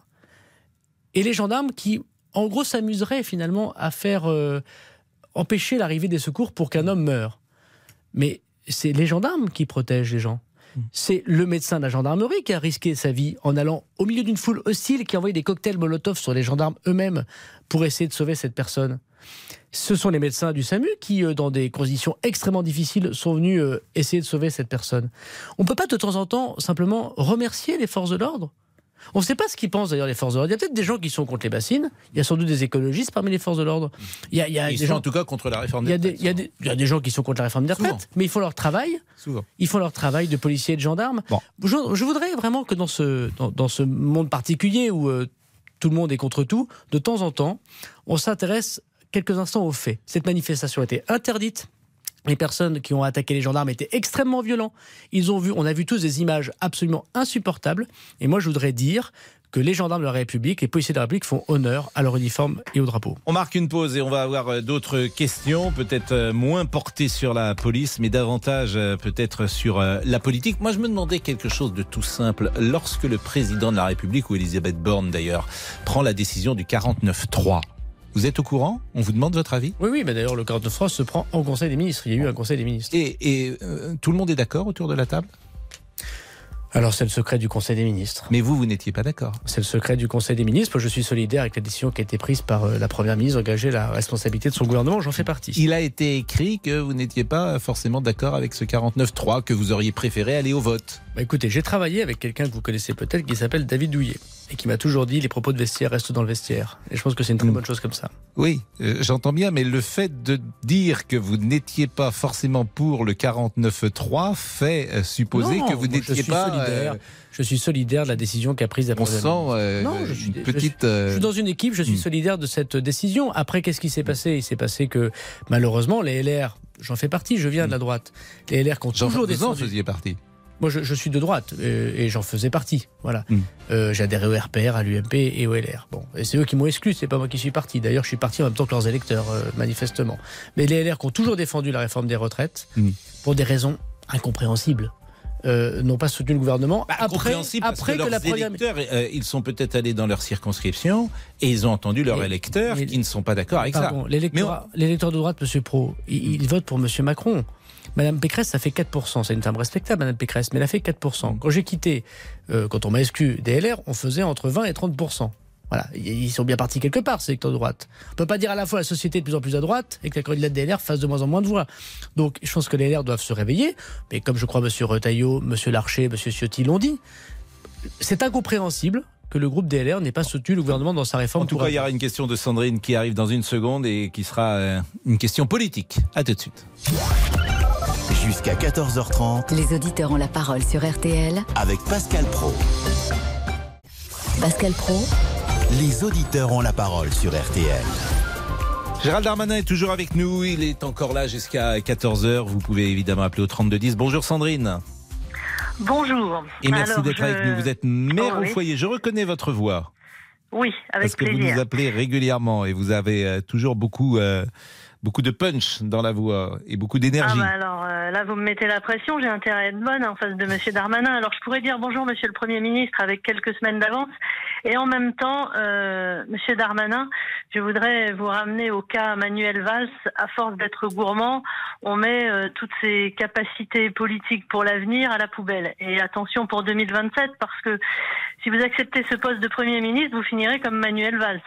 et les gendarmes qui, en gros, s'amuseraient finalement à faire euh, empêcher l'arrivée des secours pour qu'un homme meure. Mais c'est les gendarmes qui protègent les gens. Hmm. C'est le médecin de la gendarmerie qui a risqué sa vie en allant au milieu d'une foule hostile qui a envoyé des cocktails Molotov sur les gendarmes eux-mêmes pour essayer de sauver cette personne. Ce sont les médecins du SAMU qui, euh, dans des conditions extrêmement difficiles, sont venus euh, essayer de sauver cette personne. On ne peut pas de temps en temps simplement remercier les forces de l'ordre on ne sait pas ce qu'ils pensent d'ailleurs les forces de l'ordre. Il y a peut-être des gens qui sont contre les bassines. Il y a sans doute des écologistes parmi les forces de l'ordre. Il y a, des sont gens en tout cas contre la réforme des retraites. Il y, a des gens qui sont contre la réforme des retraites, mais ils font leur travail. Souvent. Ils font leur travail de policiers et de gendarmes. Je, voudrais vraiment que dans ce, dans, ce monde particulier où euh, tout le monde est contre tout, de temps en temps, on s'intéresse quelques instants aux faits. Cette manifestation a été interdite les personnes qui ont attaqué les gendarmes étaient extrêmement violents. On a vu tous des images absolument insupportables. Et moi, je voudrais dire que les gendarmes de la République, les policiers de la République font honneur à leur uniforme et au drapeau. On marque une pause et on va avoir euh, d'autres questions, peut-être euh, moins portées sur la police, mais davantage euh, peut-être sur la politique. Moi, je me demandais quelque chose de tout simple. Lorsque le président de la République, ou Elisabeth Borne d'ailleurs, prend la décision du 49-3, vous êtes au courant? On vous demande votre avis? Oui, oui, mais d'ailleurs, le 49 France se prend en Conseil des ministres. Il y a eu un Conseil des ministres. Et, euh, tout le monde est d'accord autour de la table? Alors c'est le secret du Conseil des ministres. Mais vous, vous n'étiez pas d'accord C'est le secret du Conseil des ministres. Je suis solidaire avec la décision qui a été prise par euh, la Première ministre d'engager la responsabilité de son gouvernement. J'en fais partie. Il a été écrit que vous n'étiez pas forcément d'accord avec ce 49-3, que vous auriez préféré aller au vote. Bah écoutez, j'ai travaillé avec quelqu'un que vous connaissez peut-être qui s'appelle David Douillet et qui m'a toujours dit les propos de vestiaire restent dans le vestiaire. Et je pense que c'est une très mm. bonne chose comme ça. Oui, euh, j'entends bien, mais le fait de dire que vous n'étiez pas forcément pour le 49-3 fait euh, supposer que vous n'étiez pas. Solidaire. Euh, je suis solidaire de la décision qu'a prise la On sent non, je suis, petite. Je suis, dans une équipe, je suis mm. solidaire de cette décision. Après, qu'est-ce qui s'est passé? Il s'est passé que malheureusement, les LR, j'en fais partie, je viens de la mm. droite. Les LR ont toujours des. Vous faisiez partie. Moi, je, suis de droite euh, et j'en faisais partie. Voilà. Mm. Euh, J'adhérais au RPR, à l'UMP et au LR. Bon, et c'est eux qui m'ont exclu, c'est pas moi qui suis parti. D'ailleurs, je suis parti en même temps que leurs électeurs, euh, manifestement. Mais les LR qui ont toujours défendu la réforme des retraites, mm. pour des raisons incompréhensibles. Euh, n'ont pas soutenu le gouvernement. Bah, après, après que, la première... électeurs, ils sont peut-être allés dans leur circonscription et ils ont entendu leurs électeurs qui ne sont pas d'accord avec ça. L'électeur de droite, Monsieur Pro, il, il vote pour Monsieur Macron. Madame Pécresse, ça fait 4%. C'est une femme respectable, Madame Pécresse, mais elle a fait 4%. Quand j'ai quitté, euh, quand on m'a exclu des on faisait entre 20 et 30%. Voilà, ils sont bien partis quelque part, ces électeurs de droite. On peut pas dire à la fois la société est de plus en plus à droite et que la candidate des LR fasse de moins en moins de voix. Donc, je pense que les LR doivent se réveiller. Mais comme je crois M. Retailleau, M. Larcher, M. Ciotti l'ont dit, c'est incompréhensible que le groupe DLR n'ait pas soutenu le gouvernement dans sa réforme. En tout cas, il y aura une question de Sandrine qui arrive dans une seconde et qui sera euh, une question politique. À tout de suite. Jusqu'à 14h30. Les auditeurs ont la parole sur RTL. Avec Pascal Pro. Pascal Pro. Les auditeurs ont la parole sur RTL. Gérald Darmanin est toujours avec nous. Il est encore là jusqu'à 14h. Vous pouvez évidemment appeler au 3210. Bonjour Sandrine. Bonjour. Et merci d'être avec nous. Vous êtes mère Oh, au oui. foyer. Je reconnais votre voix. Oui, avec parce que plaisir. vous nous appelez régulièrement et vous avez euh, toujours beaucoup, euh, beaucoup de punch dans la voix et beaucoup Ah d'énergie. bah alors euh, là, vous me mettez la pression, j'ai intérêt à être bonne en face de Monsieur Darmanin. Alors je pourrais dire bonjour Monsieur le Premier ministre avec quelques semaines d'avance. Et en même temps, euh, Monsieur Darmanin, je voudrais vous ramener au cas Manuel Valls. À force d'être gourmand, on met euh, toutes ses capacités politiques pour l'avenir à la poubelle. Et attention pour 2027, parce que si vous acceptez ce poste de Premier ministre, vous finirez comme Manuel Valls.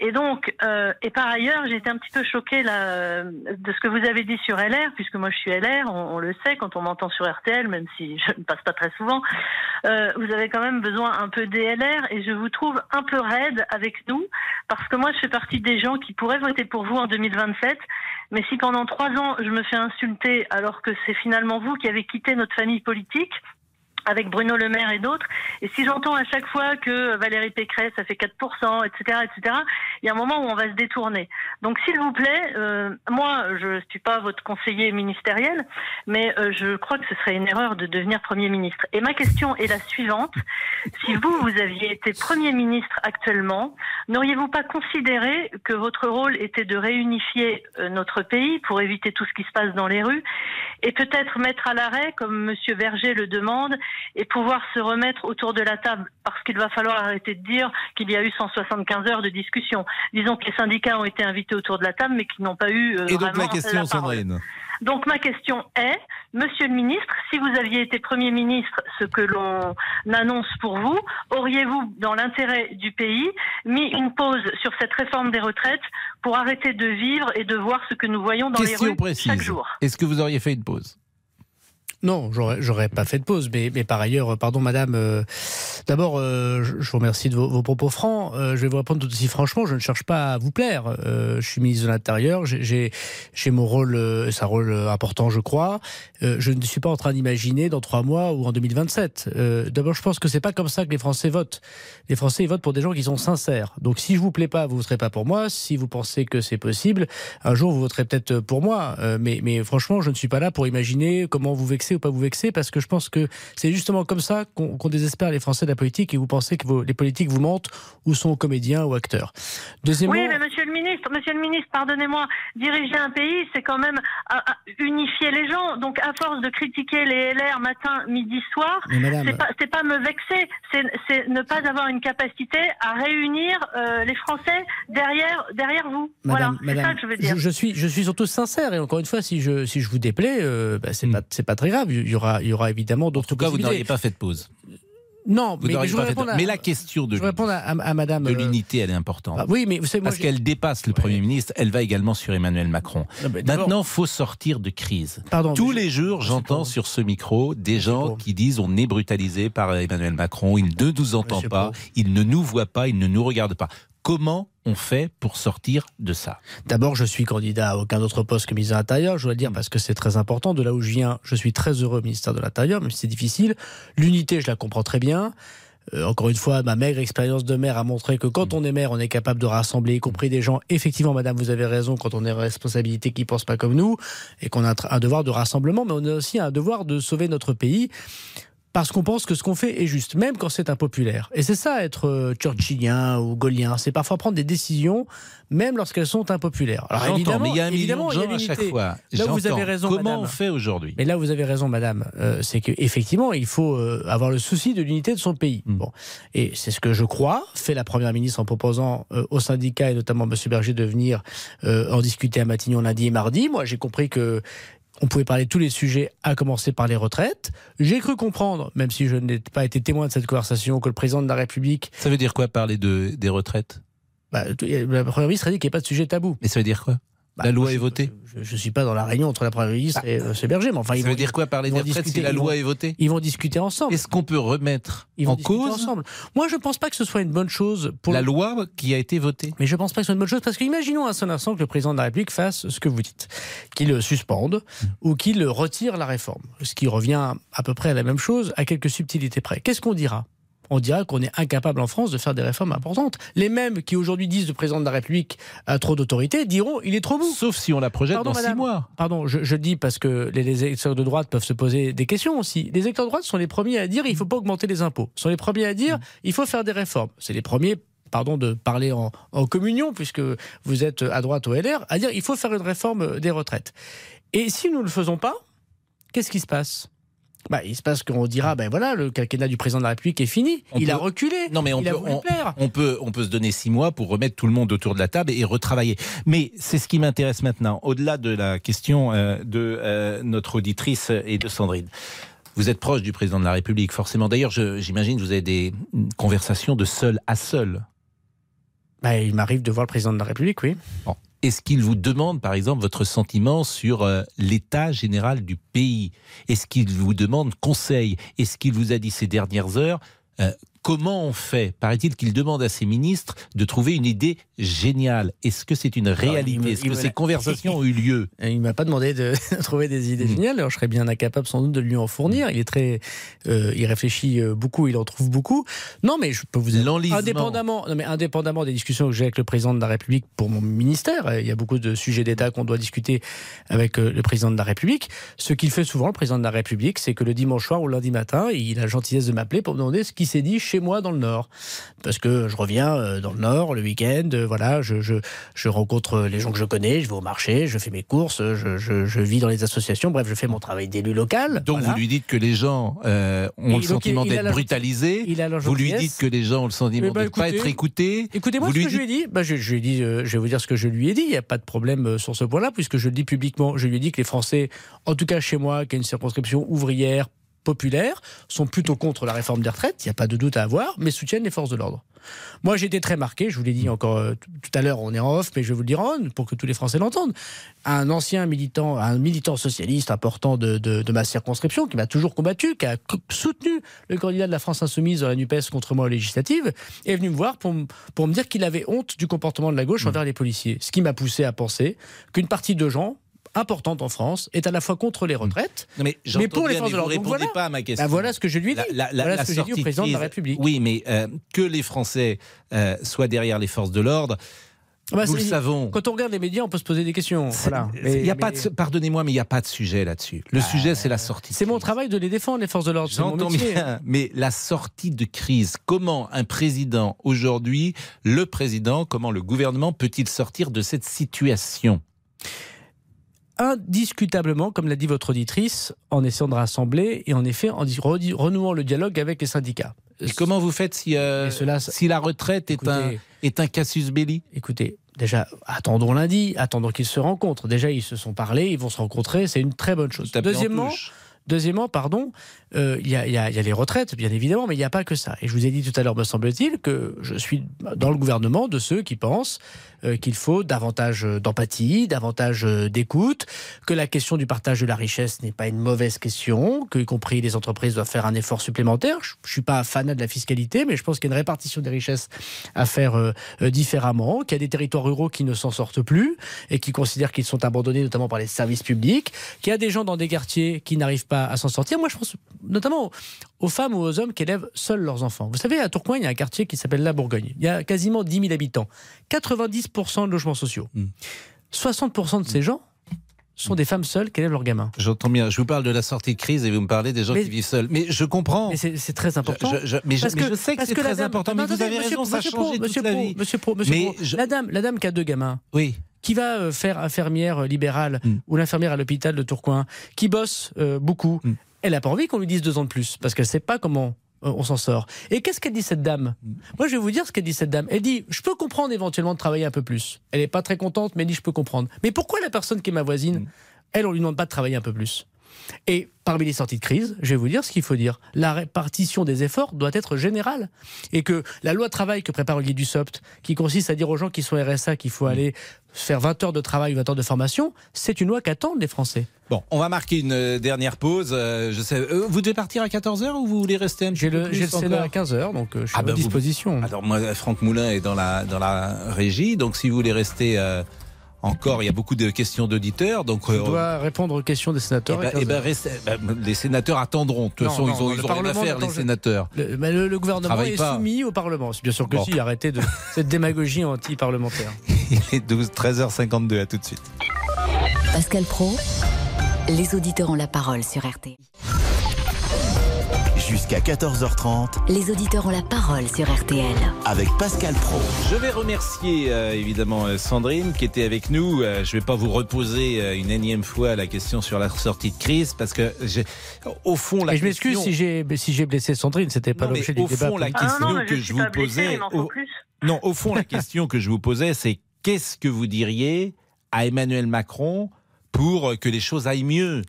Et donc, euh, et par ailleurs, j'ai été un petit peu choquée là, de ce que vous avez dit sur LR, puisque moi je suis LR, on, le sait quand on m'entend sur RTL, même si je ne passe pas très souvent. Euh, vous avez quand même besoin un peu des LR et je vous trouve un peu raide avec nous, parce que moi je fais partie des gens qui pourraient voter pour vous en 2027. Mais si pendant trois ans je me fais insulter alors que c'est finalement vous qui avez quitté notre famille politique, avec Bruno Le Maire et d'autres. Et si j'entends à chaque fois que Valérie Pécresse, ça fait 4%, etc., etc., il y a un moment où on va se détourner. Donc, s'il vous plaît, euh, moi, je suis pas votre conseiller ministériel, mais euh, je crois que ce serait une erreur de devenir Premier ministre. Et ma question est la suivante. Si vous, vous aviez été Premier ministre actuellement, n'auriez-vous pas considéré que votre rôle était de réunifier euh, notre pays pour éviter tout ce qui se passe dans les rues et peut-être mettre à l'arrêt, comme Monsieur Berger le demande, et pouvoir se remettre autour de la table, parce qu'il va falloir arrêter de dire qu'il y a eu 175 heures de discussion. Disons que les syndicats ont été invités autour de la table, mais qu'ils n'ont pas eu euh, et donc vraiment ma question, la. Sandrine. Donc ma question est, Monsieur le ministre, si vous aviez été Premier ministre, ce que l'on annonce pour vous, auriez-vous, dans l'intérêt du pays, mis une pause sur cette réforme des retraites pour arrêter de vivre et de voir ce que nous voyons dans les rues précise. chaque jour? Est-ce que vous auriez fait une pause? Non, j'aurais, pas fait de pause. Mais, mais par ailleurs, euh, pardon, madame, euh, d'abord, euh, je vous remercie de vos, propos francs. Je vais vous répondre tout aussi franchement. Je ne cherche pas à vous plaire. Je suis ministre de l'Intérieur. J'ai, mon rôle, c'est un rôle important, je crois. Je ne suis pas en train d'imaginer dans trois mois ou en 2027. Euh, d'abord, je pense que c'est pas comme ça que les Français votent. Les Français ils votent pour des gens qui sont sincères. Donc, si je vous plais pas, vous voterez pas pour moi. Si vous pensez que c'est possible, un jour vous voterez peut-être pour moi. Mais, mais franchement, je ne suis pas là pour imaginer comment vous vexer ou pas vous vexer, parce que je pense que c'est justement comme ça qu'on désespère les Français de la politique et vous pensez que vos- les politiques vous mentent ou sont comédiens ou acteurs. Deuxièmement, Oui, mais monsieur le ministre, monsieur le ministre, pardonnez-moi, diriger un pays, c'est quand même à- à unifier les gens. Donc, à force de critiquer les LR matin, midi, soir, c'est pas, pas me vexer, c'est, ne pas avoir une capacité à réunir euh, les Français derrière, derrière vous. Madame, voilà, c'est ça que je veux dire. je, suis, je suis surtout sincère et encore une fois, si je, si je vous déplais, euh, bah, c'est pas, c'est pas très grave. Il y aura, il y aura évidemment d'autres. En tout cas, vous n'auriez pas fait de pause. Non, Vous mais, je pas fait à, Mais la question de je à, à- madame. de euh, l'unité, elle est importante. bah oui, mais vous savez, moi, Parce qu'elle dépasse le Premier ministre, elle va également sur Emmanuel Macron. Non, Maintenant, faut sortir de crise. Pardon, Tous je- les jours, j'entends sur ce micro des gens qui disent on est brutalisé par Emmanuel Macron, il ne nous entend Monsieur pas, il ne nous voit pas, il ne nous regarde pas. Comment on fait pour sortir de ça? D'abord, je suis candidat à aucun autre poste que ministre de l'Intérieur, je dois le dire, parce que c'est très important. De là où je viens, je suis très heureux ministère de l'Intérieur, même si c'est difficile. L'unité, je la comprends très bien. Euh, encore une fois, ma maigre expérience de maire a montré que quand on est maire, on est capable de rassembler, y compris des gens. Effectivement, madame, vous avez raison, quand on est responsabilité qui pensent pas comme nous, et qu'on a un devoir de rassemblement, mais on a aussi un devoir de sauver notre pays. Parce qu'on pense que ce qu'on fait est juste, même quand c'est impopulaire. Et c'est ça être euh, churchillien ou gaulien, c'est parfois prendre des décisions, même lorsqu'elles sont impopulaires. Alors évidemment, mais il y a un million de gens à chaque fois. Là où vous avez raison, Comment madame. on fait aujourd'hui? Mais là, vous avez raison, madame. Euh, c'est que effectivement, il faut euh, avoir le souci de l'unité de son pays. Mm. Bon, et c'est ce que je crois fait la première ministre en proposant euh, aux syndicats et notamment Monsieur Berger de venir euh, en discuter à Matignon lundi et mardi. Moi, j'ai compris que on pouvait parler de tous les sujets, à commencer par les retraites. J'ai cru comprendre, même si je n'ai pas été témoin de cette conversation, que le président de la République. Ça veut dire quoi parler de, des retraites? Bah, La première ministre a dit qu'il n'y a pas de sujet tabou. Mais ça veut dire quoi? Bah, La loi est votée Je ne suis pas dans la réunion entre la première ministre et euh, ce Berger, mais enfin, ils Ça vont veut dire quoi parler des retraites si la loi vont- est votée Ils vont discuter ensemble. Est-ce qu'on peut remettre Ils vont en cause ensemble. Moi, je ne pense pas que ce soit une bonne chose pour la le- loi qui a été votée Mais je pense pas que ce soit une bonne chose parce qu'imaginons un seul instant que le président de la République fasse ce que vous dites, qu'il suspende ou qu'il retire la réforme, ce qui revient à peu près à la même chose, à quelques subtilités près. Qu'est-ce qu'on dira? On dira qu'on est incapable en France de faire des réformes importantes. Les mêmes qui aujourd'hui disent le président de la République a trop d'autorité diront il est trop mou. Sauf si on la projette Pardon, dans six mois. Pardon, je, je le dis parce que les, les électeurs de droite peuvent se poser des questions aussi. Les électeurs de droite sont les premiers à dire il faut pas augmenter les impôts. sont les premiers à dire il faut faire des réformes. C'est les premiers pardon de parler en, en communion puisque vous êtes à droite au LR à dire il faut faire une réforme des retraites. Et si nous ne le faisons pas, qu'est-ce qui se passe? Bah, il se passe qu'on dira, ben voilà, le quinquennat du président de la République est fini. On il peut- a reculé. Non, mais on il a peut, on, plaire. on peut, on peut se donner six mois pour remettre tout le monde autour de la table et retravailler. Mais c'est ce qui m'intéresse maintenant, au-delà de la question euh, de euh, notre auditrice et de Sandrine. Vous êtes proche du président de la République, forcément. D'ailleurs, j'imagine que vous avez des conversations de seul à seul. Bah, il m'arrive de voir le président de la République, oui. Est-ce qu'il vous demande, par exemple, votre sentiment sur euh, l'état général du pays? Est-ce qu'il vous demande conseil? Est-ce qu'il vous a dit ces dernières heures euh, comment on fait Paraît-il qu'il demande à ses ministres de trouver une idée géniale? Est-ce que c'est une réalité? Est-ce que ces conversations ont eu lieu? Il m'a pas demandé de trouver des idées Mm. géniales. Alors je serais bien incapable sans doute de lui en fournir. Il est très, euh, il réfléchit euh, beaucoup, il en trouve beaucoup. Non, mais je peux vous dire, indépendamment, non mais indépendamment des discussions que j'ai avec le président de la République pour mon ministère, euh, il y a beaucoup de sujets d'État qu'on doit discuter avec le président de la République. Ce qu'il fait souvent, le président de la République, c'est que le dimanche soir ou le lundi matin, il a la gentillesse de m'appeler pour me demander ce qui s'est dit chez moi dans le Nord, parce que je reviens euh, dans le Nord le week-end, euh, voilà, je, je, je rencontre les gens que je connais, je vais au marché, je fais mes courses, je, je, je vis dans les associations, bref, je fais mon travail d'élu local. Donc voilà. vous lui dites que les gens euh, ont Et le sentiment il a d'être brutalisés. il a la Vous lui dites que les gens ont le sentiment Eh ben, de ne pas être écoutés. Écoutez-moi ce lui que je lui ai dit. Bah, je, lui ai dit, euh, je vais vous dire ce que je lui ai dit. Il n'y a pas de problème euh, sur ce point-là, puisque je le dis publiquement. Je lui ai dit que les Français, en tout cas chez moi, qui est une circonscription ouvrière, populaire, sont plutôt contre la réforme des retraites. Il n'y a pas de doute à avoir, mais soutiennent les forces de l'ordre. Moi, j'ai été très marqué. Je vous l'ai dit encore euh, tout à l'heure. On est en off, mais je vais vous le dire en on pour que tous les Français l'entendent. Un ancien militant, un militant socialiste important de, de- de ma circonscription, qui m'a toujours combattu, qui a soutenu le candidat de la France insoumise dans la Nupes contre moi aux législatives, est venu me voir pour, pour me dire qu'il avait honte du comportement de la gauche envers les policiers. Ce qui m'a poussé à penser qu'une partie de gens importante en France est à la fois contre les retraites, Non, mais, mais pour les forces de vous l'ordre. Donc répondez voilà. pas à ma question. Bah voilà ce que je lui ai dit. La, la- la- voilà la ce que j'ai dit au président de la République. Oui, mais euh, que les Français euh, soient derrière les forces de l'ordre, Bah, nous le savons. Quand on regarde les médias, on peut se poser des questions. Voilà. Il Mais- y a pas de, pardonnez-moi, mais il n'y a pas de sujet là-dessus. Le sujet, c'est la sortie. C'est mon travail de les défendre, les forces de l'ordre. J'entends métier. bien, mais la sortie de crise, comment un président aujourd'hui, le président, comment le gouvernement peut-il sortir de cette situation? Indiscutablement, comme l'a dit votre auditrice, en essayant de rassembler et en effet en renouant le dialogue avec les syndicats. Et comment vous faites si, euh, cela- si la retraite est un, est un casus belli? Écoutez, déjà, attendons lundi, attendons qu'ils se rencontrent. Déjà, ils se sont parlé, ils vont se rencontrer, c'est une très bonne chose. Deuxièmement. Deuxièmement, pardon, euh, il y, a, les retraites, bien évidemment, mais il n'y a pas que ça. Et je vous ai dit tout à l'heure, me semble-t-il, que je suis dans le gouvernement de ceux qui pensent euh, qu'il faut davantage d'empathie, davantage d'écoute, que la question du partage de la richesse n'est pas une mauvaise question, que, y compris les entreprises doivent faire un effort supplémentaire. Je ne suis pas fanat de la fiscalité, mais je pense qu'il y a une répartition des richesses à faire euh, différemment, qu'il y a des territoires ruraux qui ne s'en sortent plus et qui considèrent qu'ils sont abandonnés, notamment par les services publics, qu'il y a des gens dans des quartiers qui n'arrivent pas à s'en sortir. Moi, je pense notamment aux- femmes ou aux hommes qui élèvent seuls leurs enfants. Vous savez, à Tourcoing, il y a un quartier qui s'appelle La Bourgogne. Il y a quasiment 10 000 habitants, 90% de logements sociaux. Mm. 60% de ces gens sont des femmes seules qui élèvent leurs gamins. J'entends bien. Je vous parle de la sortie de crise et vous me parlez des gens Mais- qui vivent seuls. Mais je comprends. Mais c'est très important. Je- je- mais je- Parce mais je sais que c'est très dame- important, mais vous avez monsieur- raison, ça a monsieur changé Pro, toute monsieur la Pro, vie. Monsieur Pro, monsieur Mais Pro, je- la, dame, la dame qui a deux gamins, Oui. Qui va euh, faire infirmière euh, libérale Mm. ou l'infirmière à l'hôpital de Tourcoing, qui bosse euh, beaucoup, Mm. elle n'a pas envie qu'on lui dise deux ans de plus, parce qu'elle ne sait pas comment on s'en sort. Et qu'est-ce qu'elle dit cette dame? Mm. Moi, je vais vous dire ce qu'elle dit cette dame. Elle dit, je peux comprendre éventuellement de travailler un peu plus. Elle n'est pas très contente, mais elle dit, je peux comprendre. Mais pourquoi la personne qui est ma voisine. Elle, on lui demande pas de travailler un peu plus? Et parmi les sorties de crise, je vais vous dire ce qu'il faut dire. La répartition des efforts doit être générale. Et que la loi de travail que prépare Olivier Dussopt, qui consiste à dire aux gens qui sont RSA qu'il faut aller faire 20 heures de travail, 20 heures de formation, c'est une loi qu'attendent les Français. Bon, on va marquer une euh, dernière pause. Euh, je sais, euh, vous devez partir à 14h ou vous voulez rester un petit peu J'ai le Sénat à 15h, donc je suis ah à disposition. Alors moi, Franck Moulin est dans la, dans la régie, donc si vous voulez rester encore, il y a beaucoup de questions d'auditeurs. Donc, Je euh, dois répondre aux questions des sénateurs. Eh ben, eh ben, ben, les sénateurs attendront. De toute façon, ils ont, ils rien à faire, les sénateurs. Le, le, gouvernement est soumis au Parlement. Bien sûr que si, arrêtez de cette démagogie anti-parlementaire. Il est 12, 13h52, à tout de suite. Pascal Pro, les auditeurs ont la parole sur RT. Jusqu'à 14h30, les auditeurs ont la parole sur RTL. Avec Pascal Pro. Je vais remercier euh, évidemment euh, Sandrine qui était avec nous. Euh, je ne vais pas vous reposer une énième fois la question sur la sortie de crise parce que au fond la Et je m'excuse si j'ai si j'ai blessé Sandrine, c'était pas l'objet du débat. Au fond la question que je, vous posais, non, au fond la question que je vous posais, c'est qu'est-ce que vous diriez à Emmanuel Macron pour que les choses aillent mieux?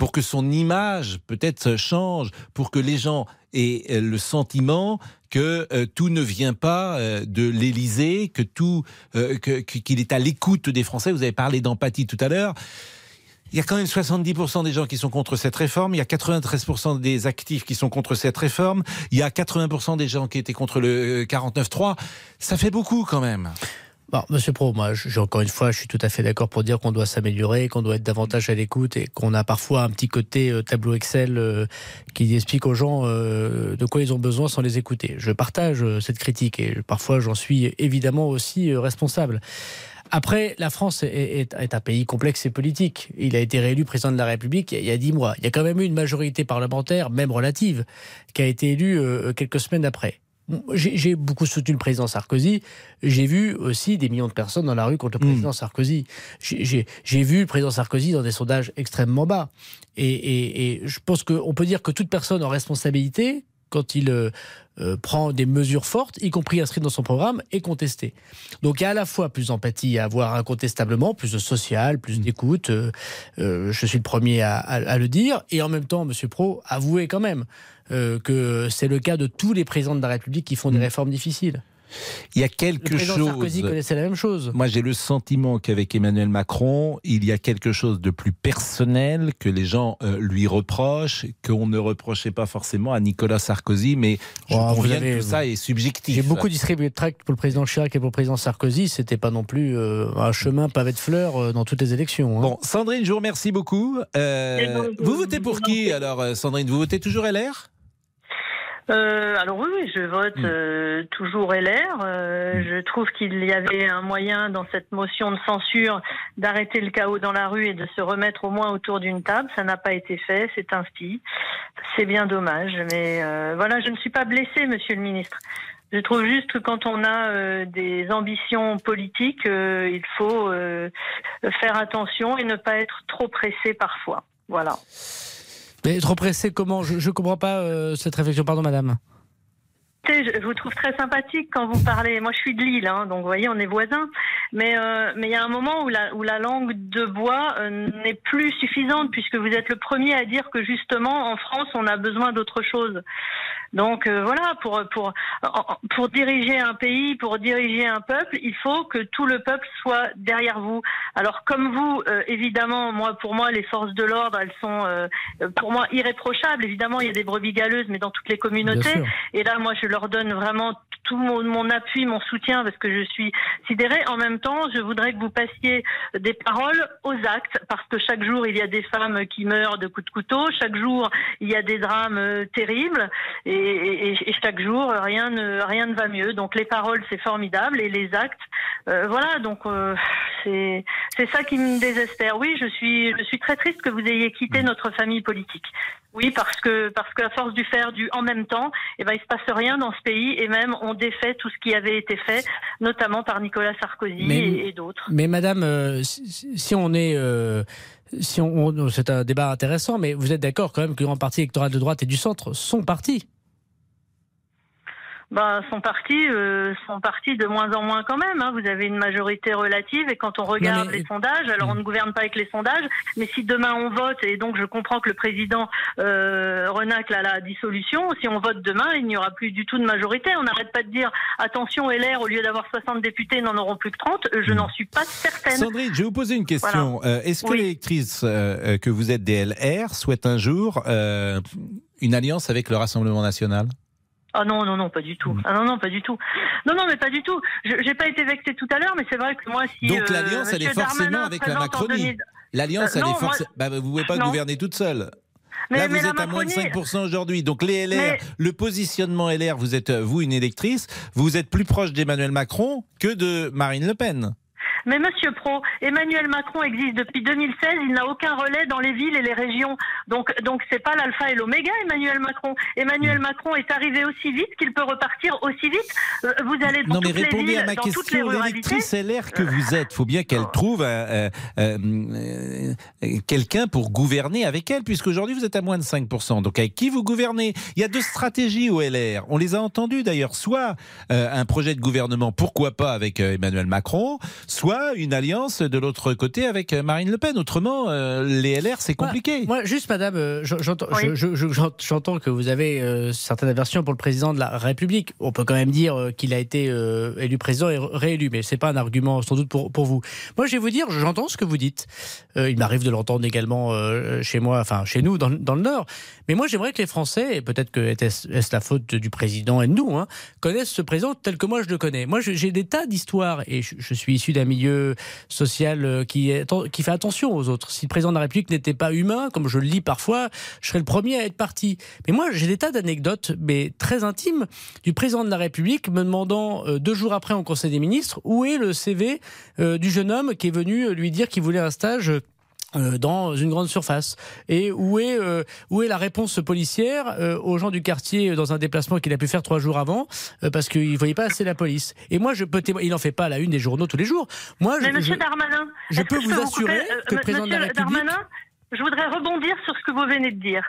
Pour que son image peut-être change, pour que les gens aient euh, le sentiment que euh, tout ne vient pas euh, de l'Élysée, que tout, qu'il est à l'écoute des Français. Vous avez parlé d'empathie tout à l'heure. Il y a quand même 70% des gens qui sont contre cette réforme. Il y a 93% des actifs qui sont contre cette réforme. Il y a 80% des gens qui étaient contre le 49.3. Ça fait beaucoup quand même. Bon, Monsieur Pro, moi, j'ai encore une fois, je suis tout à fait d'accord pour dire qu'on doit s'améliorer, qu'on doit être davantage à l'écoute et qu'on a parfois un petit côté euh, tableau Excel euh, qui explique aux gens euh, de quoi ils ont besoin sans les écouter. Je partage cette critique et parfois j'en suis évidemment aussi responsable. Après, la France est, un pays complexe et politique. Il a été réélu président de la République il y a dix mois. Il y a quand même eu une majorité parlementaire, même relative, qui a été élue quelques semaines après j'ai beaucoup soutenu le président Sarkozy. J'ai vu aussi des millions de personnes dans la rue contre le hmm. président Sarkozy. J'ai vu le président Sarkozy dans des sondages extrêmement bas. Et, je pense qu'on peut dire que toute personne en responsabilité, quand il euh, euh, prend des mesures fortes, y compris inscrites dans son programme, est contestée. Donc il y a à la fois plus d'empathie à avoir incontestablement, plus de social, plus hmm. d'écoute. Euh, je suis le premier à, à, le dire. Et en même temps, Monsieur Pro, avouez quand même que c'est le cas de tous les présidents de la République qui font des mm. réformes difficiles. Il y a quelque le chose. Sarkozy connaissait la même chose. Moi, j'ai le sentiment qu'avec Emmanuel Macron, il y a quelque chose de plus personnel que les gens euh, lui reprochent, qu'on ne reprochait pas forcément à Nicolas Sarkozy, mais je oh, conviens que tout ça est subjectif. J'ai beaucoup distribué de tracts pour le président Chirac et pour le président Sarkozy. C'était pas non plus euh, un chemin pavé de fleurs dans toutes les élections. Hein. Bon, Sandrine, je vous remercie beaucoup. vous votez pour qui alors, Sandrine? Vous votez toujours LR euh, alors oui, oui, je vote mm. euh, toujours LR. Euh, mm. Je trouve qu'il y avait un moyen dans cette motion de censure d'arrêter le chaos dans la rue et de se remettre au moins autour d'une table. Ça n'a pas été fait, c'est ainsi. C'est bien dommage, mais euh, voilà, je ne suis pas blessée, Monsieur le Ministre. Je trouve juste que quand on a des ambitions politiques, il faut faire attention et ne pas être trop pressé parfois. Voilà. Mais trop pressé, comment Je ne comprends pas euh, cette réflexion. Pardon, madame. Je vous trouve très sympathique quand vous parlez. Moi, je suis de Lille, hein, donc vous voyez, on est voisins. Mais euh, mais il y a un moment où la où la langue de bois euh, n'est plus suffisante puisque vous êtes le premier à dire que justement en France on a besoin d'autre chose. Donc euh, voilà, pour pour pour diriger un pays, pour diriger un peuple, il faut que tout le peuple soit derrière vous. Alors comme vous, euh, évidemment, moi pour moi les forces de l'ordre, elles sont euh, pour moi irréprochables. Évidemment, il y a des brebis galeuses, mais dans toutes les communautés. Et là, moi, je leur donne vraiment tout mon, mon, appui, mon soutien, parce que je suis sidérée. En même temps, je voudrais que vous passiez des paroles aux actes, parce que chaque jour, il y a des femmes qui meurent de coups de couteau. Chaque jour, il y a des drames terribles. Et et, chaque jour, rien ne, rien ne va mieux. Donc les paroles, c'est formidable, et les actes, euh, voilà. Donc euh, c'est ça qui me désespère. Oui, je suis, je suis très triste que vous ayez quitté mm. notre famille politique. Oui, parce que parce que à force du faire du en même temps, eh ben il se passe rien dans ce pays et même on défait tout ce qui avait été fait, notamment par Nicolas Sarkozy et, d'autres. Mais Madame, euh, si, on est si on, c'est un débat intéressant, mais vous êtes d'accord quand même que le grand parti électoral de droite et du centre sont partis bah, sont partis, euh, sont partis de moins en moins quand même. Hein. Vous avez une majorité relative et quand on regarde les sondages, alors on ne gouverne pas avec les sondages, mais si demain on vote et donc je comprends que le président euh, renacle à la dissolution, si on vote demain, il n'y aura plus du tout de majorité. On n'arrête pas de dire attention LR, au lieu d'avoir 60 députés, n'en auront plus que 30. Je n'en suis pas certaine. Sandrine, je vais vous poser une question. Euh, est-ce que l'électrice euh, que vous êtes des LR souhaite un jour une alliance avec le Rassemblement national? Ah non, non, non, pas du tout. Mm. Ah non, non, pas du tout. Non, non, mais pas du tout. Je n'ai pas été vexée tout à l'heure, mais c'est vrai que moi, si. Donc l'alliance, elle est forcément avec la Macronie. L'alliance, elle est forcément. Bah, vous ne pouvez pas gouverner toute seule. Là, vous êtes à moins de 5% aujourd'hui. Donc les LR, le positionnement LR, vous êtes, vous, une électrice, vous êtes plus proche d'Emmanuel Macron que de Marine Le Pen. Mais Monsieur Pro, Emmanuel Macron existe depuis 2016, il n'a aucun relais dans les villes et les régions. Donc, donc c'est pas l'alpha et l'oméga, Emmanuel Macron. Emmanuel mm. Macron est arrivé aussi vite qu'il peut repartir aussi vite. Euh, vous allez dans non, mais toutes répondez les villes, à ma dans question. L'électrice LR que vous êtes, faut bien qu'elle trouve euh, euh, quelqu'un pour gouverner avec elle, puisqu'aujourd'hui vous êtes à moins de 5%. Donc avec qui vous gouvernez? Il y a deux stratégies au LR. On les a entendues d'ailleurs. Soit un projet de gouvernement, pourquoi pas avec Emmanuel Macron, soit une alliance de l'autre côté avec euh, Marine Le Pen. Autrement, euh, les LR, c'est compliqué. Moi, juste, madame, euh, j'entends que vous avez certaines aversions pour le président de la République. On peut quand même dire qu'il a été élu président et réélu, mais c'est pas un argument sans doute pour, pour vous. Moi, je vais vous dire, j'entends ce que vous dites. il m'arrive de l'entendre également chez moi, enfin chez nous, dans, dans le Nord. Mais moi, j'aimerais que les Français, et peut-être que est-ce la faute du président et de nous, hein, connaissent ce président tel que moi je le connais. Moi, j'ai des tas d'histoires, et je, je suis issu d'un milieu social euh, qui, fait attention aux autres. Si le président de la République n'était pas humain, comme je le lis parfois, je serais le premier à être parti. Mais moi, j'ai des tas d'anecdotes, mais très intimes, du président de la République me demandant euh, deux jours après en Conseil des ministres où est le CV euh, du jeune homme qui est venu lui dire qu'il voulait un stage euh, dans une grande surface Et où est, euh, où est la réponse policière euh, aux gens du quartier dans un déplacement qu'il a pu faire trois jours avant parce qu'il ne voyait pas assez la police Et moi, je peux il n'en fait pas la une des journaux tous les jours. Moi, Mais je, Monsieur Darmanin, je peux vous assurer que le président de la République... Je voudrais rebondir sur ce que vous venez de dire.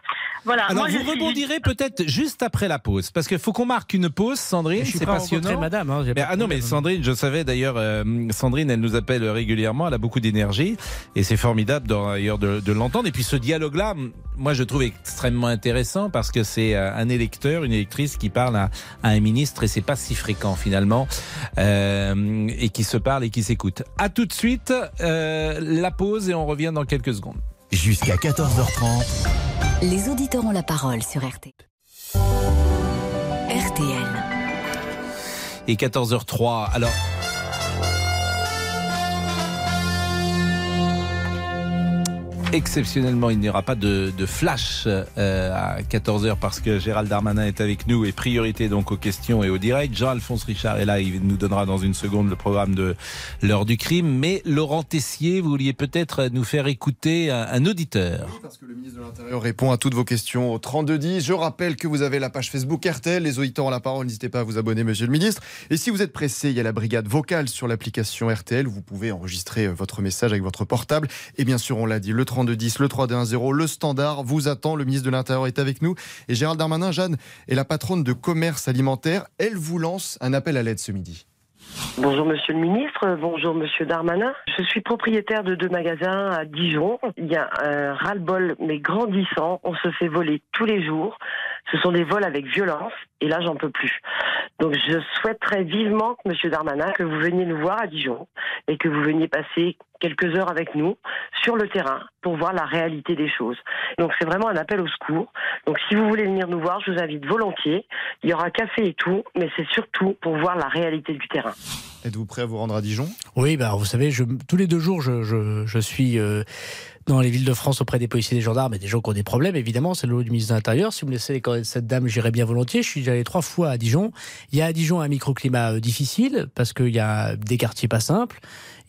Voilà. Alors vous rebondirez peut-être juste après la pause, parce qu'il faut qu'on marque une pause, Sandrine. C'est passionnant. Madame. Hein, ah non, mais Sandrine, je savais d'ailleurs, euh, Sandrine, elle nous appelle régulièrement. Elle a beaucoup d'énergie et c'est formidable d'ailleurs de, de l'entendre. Et puis ce dialogue-là, moi je trouve extrêmement intéressant parce que c'est euh, un électeur, une électrice qui parle à, un ministre et c'est pas si fréquent finalement euh, et qui se parle et qui s'écoute. À tout de suite, euh, la pause et on revient dans quelques secondes. Jusqu'à 14h30. Les auditeurs ont la parole sur RT. RTL. Et 14h03. Alors. Exceptionnellement, il n'y aura pas de, flash euh, à 14h parce que Gérald Darmanin est avec nous et priorité donc aux questions et au direct. Jean-Alphonse Richard est là, il nous donnera dans une seconde le programme de l'heure du crime. Mais Laurent Tessier, vous vouliez peut-être nous faire écouter un, auditeur. parce que le ministre de l'Intérieur répond à toutes vos questions au 3210. Je rappelle que vous avez la page Facebook RTL, les auditeurs ont la parole, n'hésitez pas à vous abonner, monsieur le ministre. Et si vous êtes pressé, il y a la brigade vocale sur l'application RTL, vous pouvez enregistrer votre message avec votre portable. Et bien sûr, on l'a dit, le 32 de 10, le 3-2-1-0, le standard vous attend. Le ministre de l'Intérieur est avec nous. Et Gérald Darmanin, Jeanne, est la patronne de commerce alimentaire. Elle vous lance un appel à l'aide ce midi. Bonjour Monsieur le Ministre, bonjour Monsieur Darmanin. Je suis propriétaire de deux magasins à Dijon. Il y a un ras-le-bol mais grandissant. On se fait voler tous les jours. Ce sont des vols avec violence et là j'en peux plus. Donc je souhaiterais vivement, Monsieur Darmanin, que vous veniez nous voir à Dijon et que vous veniez passer quelques heures avec nous sur le terrain pour voir la réalité des choses. Donc c'est vraiment un appel au secours. Donc si vous voulez venir nous voir, je vous invite volontiers. Il y aura café et tout, mais c'est surtout pour voir la réalité du terrain. Êtes-vous prêt à vous rendre à Dijon? Oui, bah, vous savez, je, tous les deux jours, je, je, je suis euh, dans les villes de France auprès des policiers des gendarmes et des gens qui ont des problèmes, évidemment, c'est le lot du ministre de l'Intérieur. Si vous me laissez cette dame, j'irai bien volontiers. Je suis allé trois fois à Dijon. Il y a à Dijon un microclimat euh, difficile parce qu'il y a des quartiers pas simples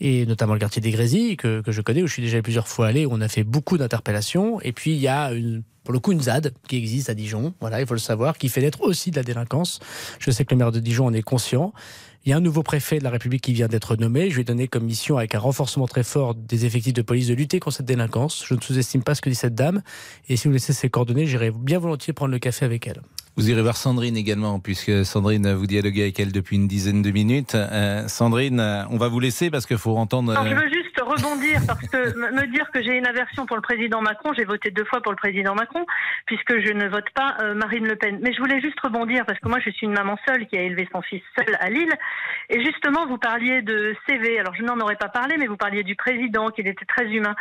et notamment le quartier des Grésilles que, que, je connais où je suis déjà plusieurs fois allé où on a fait beaucoup d'interpellations et puis il y a une pour le coup une ZAD qui existe à Dijon, voilà, il faut le savoir, qui fait naître aussi de la délinquance. Je sais que le maire de Dijon en est conscient Il y a un nouveau préfet de la République qui vient d'être nommé. Je lui ai donné comme mission, avec un renforcement très fort des effectifs de police, de lutter contre cette délinquance. Je ne sous-estime pas ce que dit cette dame. Et si vous laissez ses coordonnées, j'irai bien volontiers prendre le café avec elle. Vous irez voir Sandrine également, puisque Sandrine, vous dialoguez avec elle depuis une dizaine de minutes. Euh, Sandrine, on va vous laisser parce qu'il faut entendre. je veux juste rebondir parce que me dire que j'ai une aversion pour le président Macron, j'ai voté deux fois pour le président Macron, puisque je ne vote pas euh, Marine Le Pen. Mais je voulais juste rebondir parce que moi, je suis une maman seule qui a élevé son fils seul à Lille. Et justement, vous parliez de CV. Alors, je n'en aurais pas parlé, mais vous parliez du président, qu'il était très humain.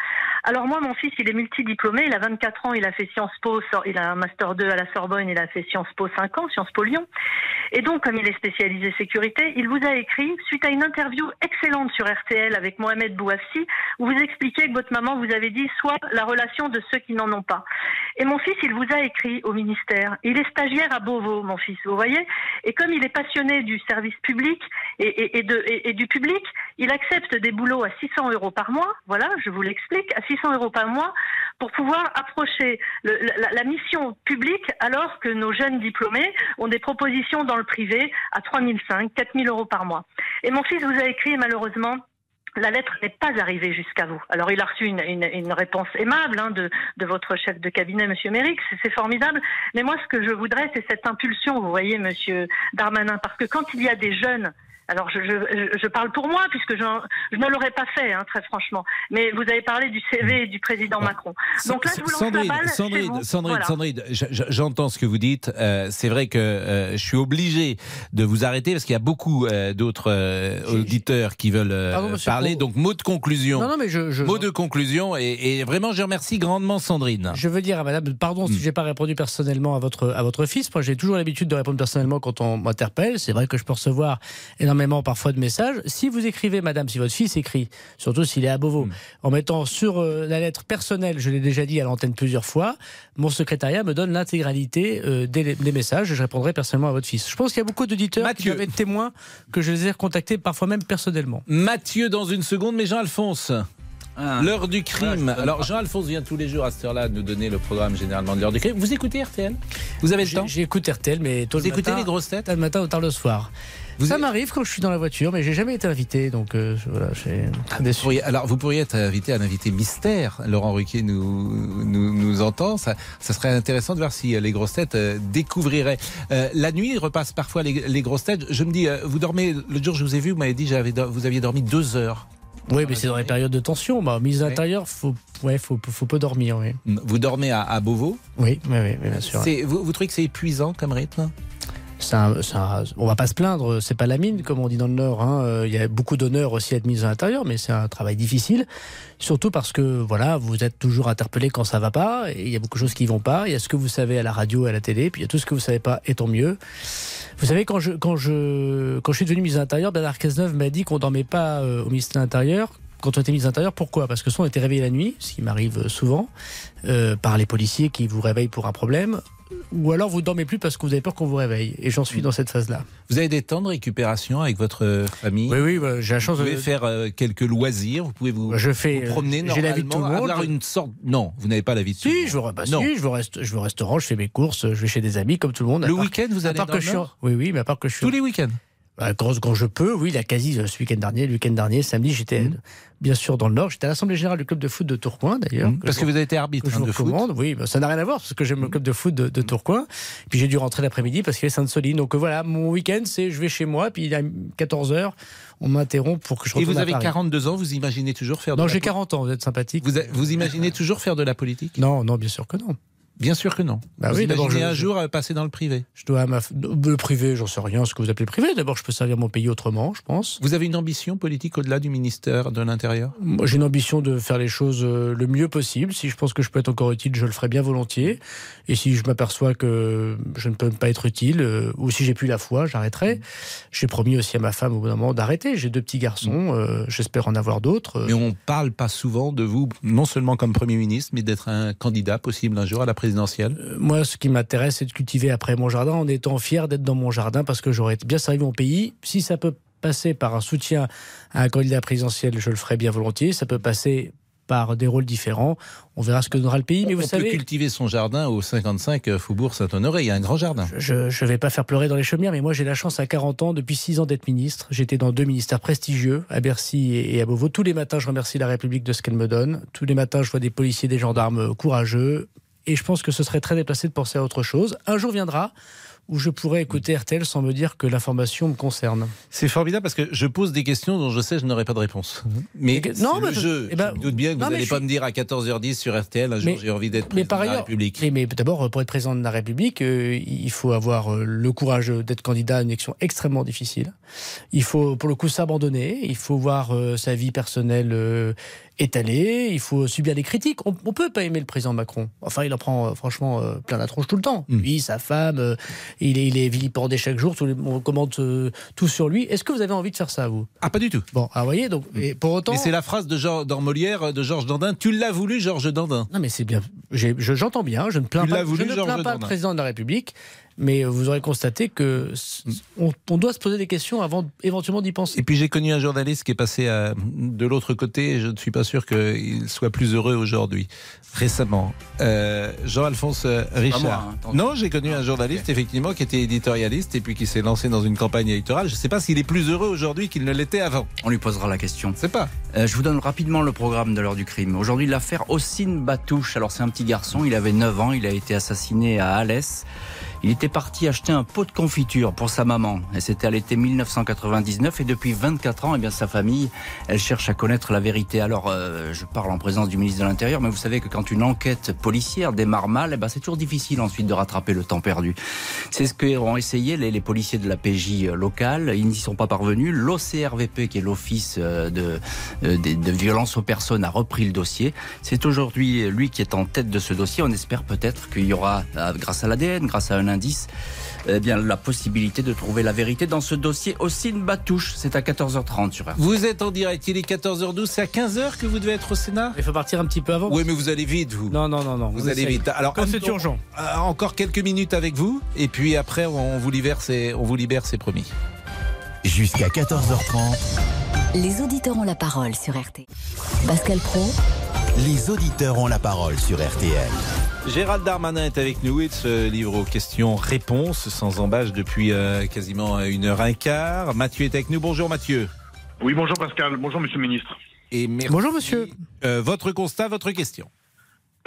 Alors, moi, mon fils, il est multidiplômé. Il a 24 ans. Il a fait Sciences Po. Il a un Master 2 à la Sorbonne. Il a fait Sciences Po 5 ans, Sciences Po Lyon. Et donc, comme il est spécialisé sécurité, il vous a écrit, suite à une interview excellente sur RTL avec Mohamed Bouafsi, où vous expliquez que votre maman vous avait dit soit la relation de ceux qui n'en ont pas. Et mon fils, il vous a écrit au ministère. Il est stagiaire à Beauvau, mon fils, vous voyez Et comme il est passionné du service public et, du public, il accepte des boulots à 600 euros par mois, voilà, je vous l'explique, à 600 euros par mois, pour pouvoir approcher la, la, mission publique alors que nos jeunes diplômés ont des propositions dans le privé à 3005, 4000 euros par mois. Et mon fils vous a écrit malheureusement la lettre n'est pas arrivée jusqu'à vous. Alors il a reçu une, réponse aimable hein, de, votre chef de cabinet, Monsieur Mérix, c'est formidable. Mais moi, ce que je voudrais, c'est cette impulsion, vous voyez, Monsieur Darmanin, parce que quand il y a des jeunes alors je, je, je, parle pour moi puisque je, je ne l'aurais pas fait, hein, très franchement. Mais vous avez parlé du CV du président Macron. Donc là, je vous lance Sandrine, la balle Sandrine, Sandrine, Sandrine j'entends ce que vous dites. Euh, c'est vrai que euh, je suis obligé de vous arrêter parce qu'il y a beaucoup euh, d'autres auditeurs qui veulent parler. Donc mot de conclusion. Non, non, mais je, mot de conclusion et, et, vraiment je remercie grandement Sandrine. Je veux dire à Madame, pardon si hmm. j'ai pas répondu personnellement à votre à votre fils. Moi, j'ai toujours l'habitude de répondre personnellement quand on m'interpelle. C'est vrai que je peux recevoir énormément parfois de messages. Si vous écrivez, madame, si votre fils écrit, surtout s'il est à Beauvau, mm. en mettant sur euh, la lettre personnelle, je l'ai déjà dit à l'antenne plusieurs fois, mon secrétariat me donne l'intégralité euh, des, messages et je répondrai personnellement à votre fils. Je pense qu'il y a beaucoup d'auditeurs qui peuvent être témoins que je les ai contactés parfois même personnellement. Mathieu dans une seconde, mais Jean-Alphonse. Ah. L'heure du crime. Alors Jean-Alphonse vient tous les jours à cette heure-là nous donner le programme généralement de l'heure du crime. Vous écoutez RTL Vous avez le temps? J'écoute RTL, mais tôt Vous écoutez les grosses têtes? Le matin ou tard le soir ça m'arrive quand je suis dans la voiture, mais j'ai jamais été invité, donc euh, voilà, déçu. alors, vous pourriez être invité à un invité mystère. Laurent Ruquier nous, nous, nous entend. Ça, ça, serait intéressant de voir si euh, les grosses têtes euh, découvriraient. la nuit, repasse parfois les, grosses têtes. Je me dis, vous dormez. Le jour, je vous ai vu, vous m'avez dit, j'avais, vous aviez dormi deux heures. Oui, mais c'est dans les périodes de tension. Bah, mise à l'intérieur, faut, ouais, faut, faut peu dormir. Oui. Vous dormez à, à Beauvau? Oui, oui, oui, bien sûr. Vous, vous trouvez que c'est épuisant comme rythme? On va pas se plaindre, c'est pas la mine comme on dit dans le Nord. Hein. Euh, il y a beaucoup d'honneur aussi à être mis à l'intérieur, mais c'est un travail difficile, surtout parce que voilà, vous êtes toujours interpellé quand ça va pas, et il y a beaucoup de choses qui vont pas. Il y a ce que vous savez à la radio, et à la télé, puis il y a tout ce que vous savez pas, et tant mieux. Vous savez, quand je, quand je, quand je suis devenu ministre de l'Intérieur, Bernard Cazeneuve m'a dit qu'on dormait pas euh, au ministère de l'Intérieur quand on était ministre de l'Intérieur. Pourquoi? Parce que soit on était réveillé la nuit, ce qui m'arrive souvent, euh, par les policiers qui vous réveillent pour un problème, ou alors vous dormez plus parce que vous avez peur qu'on vous réveille. Et j'en suis dans cette phase-là. Vous avez des temps de récupération avec votre famille? Oui, oui, bah, j'ai la chance vous pouvez faire euh, quelques loisirs, vous pouvez vous, bah, je fais, vous promener J'ai la vie de tout le monde. Avoir une sorte... Non, vous n'avez pas la vie de tout le monde. Je veux, bah, non. Si, je, veux reste, je veux au restaurant, je fais mes courses, je vais chez des amis comme tout le monde. Le week-end, vous allez dans le Oui, oui, mais à part que je suis... Tous les week-ends? Bah, quand, quand, je peux, oui, la quasi ce week-end dernier, le week-end dernier, samedi, j'étais mm bien sûr dans le Nord. J'étais à l'Assemblée Générale du club de foot de Tourcoing d'ailleurs. Mmh. parce que vous avez été arbitre hein, de foot. Oui, bah, ça n'a rien à voir parce que j'aime le mmh. club de foot de, de Tourcoing. Puis j'ai dû rentrer l'après-midi parce qu'il est Sainte-Soline. Donc euh, voilà, mon week-end, c'est je vais chez moi, puis il est 14h, on m'interrompt pour que je retourne Et vous avez 42 ans, vous imaginez toujours faire de Non, j'ai 40 ans, vous êtes sympathique. Vous, vous imaginez toujours faire de la politique? Non, non, bien sûr que non. Bien sûr que non. Bah vous oui, imaginez un jour passer dans le privé Je dois ma... le privé, j'en sais rien, ce que vous appelez privé. D'abord, je peux servir mon pays autrement, je pense. Vous avez une ambition politique au-delà du ministère de l'Intérieur? Moi, j'ai une ambition de faire les choses euh, le mieux possible. Si je pense que je peux être encore utile, je le ferai bien volontiers. Et si je m'aperçois que je ne peux pas être utile, euh, ou si j'ai plus la foi, j'arrêterai. J'ai promis aussi à ma femme au bout d'un moment d'arrêter. J'ai deux petits garçons, euh, j'espère en avoir d'autres. Mais on parle pas souvent de vous, non seulement comme Premier ministre, mais d'être un candidat possible un jour à la présidentielle moi, ce qui m'intéresse, c'est de cultiver après mon jardin en étant fier d'être dans mon jardin parce que j'aurais bien servi mon pays. Si ça peut passer par un soutien à un candidat présidentiel, je le ferai bien volontiers. Ça peut passer par des rôles différents. On verra ce que donnera le pays. Mais on vous savez, peut cultiver son jardin au 55 euh, Faubourg Saint-Honoré. Il y a un grand jardin. Je ne vais pas faire pleurer dans les chaumières, mais moi j'ai la chance à 40 ans, depuis 6 ans, d'être ministre. J'étais dans deux ministères prestigieux, à Bercy et à Beauvau. Tous les matins, je remercie la République de ce qu'elle me donne. Tous les matins, je vois des policiers, des gendarmes courageux. Et je pense que ce serait très déplacé de penser à autre chose. Un jour viendra où je pourrais écouter RTL sans me dire que l'information me concerne. C'est formidable parce que je pose des questions dont je sais que je n'aurai pas de réponse. Mhm. Mais non, le jeu. Eh ben, je doute bien que vous n'allez pas me dire à 14h10 sur RTL, un jour j'ai envie d'être président de la République. Mais, d'abord, pour être président de la République, euh, il faut avoir euh, le courage d'être candidat à une élection extrêmement difficile. Il faut, pour le coup, s'abandonner. Il faut voir euh, sa vie personnelle étalée. Il faut subir des critiques. On, ne peut pas aimer le président Macron. Enfin, il en prend franchement plein la tronche tout le temps. Mm. Lui, sa femme, il est, il est vilipendé chaque jour, on commente euh, tout sur lui. Est-ce que vous avez envie de faire ça, vous? Ah, pas du tout. Bon, ah, vous voyez, donc, et pour autant. C'est la phrase de dans Molière de Georges Dandin. Tu l'as voulu, Georges Dandin? Non, mais c'est bien. J'entends bien, je ne plains pas, je ne plains pas le président de la République mais vous aurez constaté que on, doit se poser des questions avant éventuellement d'y penser. Et puis j'ai connu un journaliste qui est passé à, de l'autre côté, et je ne suis pas sûr qu'il soit plus heureux aujourd'hui. Récemment, euh, Jean-Alphonse Richard. Hein, non, j'ai connu un journaliste effectivement qui était éditorialiste et puis qui s'est lancé dans une campagne électorale. Je ne sais pas s'il est plus heureux aujourd'hui qu'il ne l'était avant. On lui posera la question. C'est pas. Euh, je vous donne rapidement le programme de l'heure du crime. Aujourd'hui, l'affaire Ossine Batouche. Alors c'est un petit garçon, il avait 9 ans, il a été assassiné à Alès. Il était parti acheter un pot de confiture pour sa maman. Et c'était à l'été 1999. Et depuis 24 ans, eh bien, sa famille, elle cherche à connaître la vérité. Alors, euh, je parle en présence du ministre de l'Intérieur, mais vous savez que quand une enquête policière démarre mal, eh ben, c'est toujours difficile ensuite de rattraper le temps perdu. C'est ce qu'ont essayé les, policiers de la PJ locale. Ils n'y sont pas parvenus. L'OCRVP, qui est l'Office euh, de, euh, de, de violence aux personnes, a repris le dossier. C'est aujourd'hui lui qui est en tête de ce dossier. On espère peut-être qu'il y aura, grâce à l'ADN, grâce à un indice, eh bien, la possibilité de trouver la vérité dans ce dossier. Ossine Batouche, c'est à 14h30 sur Vous êtes en direct, il est 14h12, c'est à 15h que vous devez être au Sénat Il faut partir un petit peu avant. Oui, mais vous allez vite, vous. Non, non, non, non. Vous allez vite. Alors, Quand c'est urgent. Euh, encore quelques minutes avec vous, et puis après, on vous libère, c'est, on vous libère, c'est promis. Jusqu'à 14h30. Les auditeurs ont la parole sur RT. Pascal Pro. Les auditeurs ont la parole sur RTL. Gérald Darmanin est avec nous et ce livre aux questions-réponses sans embâche depuis euh, quasiment une heure un quart. Mathieu est avec nous. Bonjour Mathieu. Oui, bonjour Pascal. Bonjour Monsieur le Ministre. Et Bonjour Monsieur. Euh, votre constat, votre question.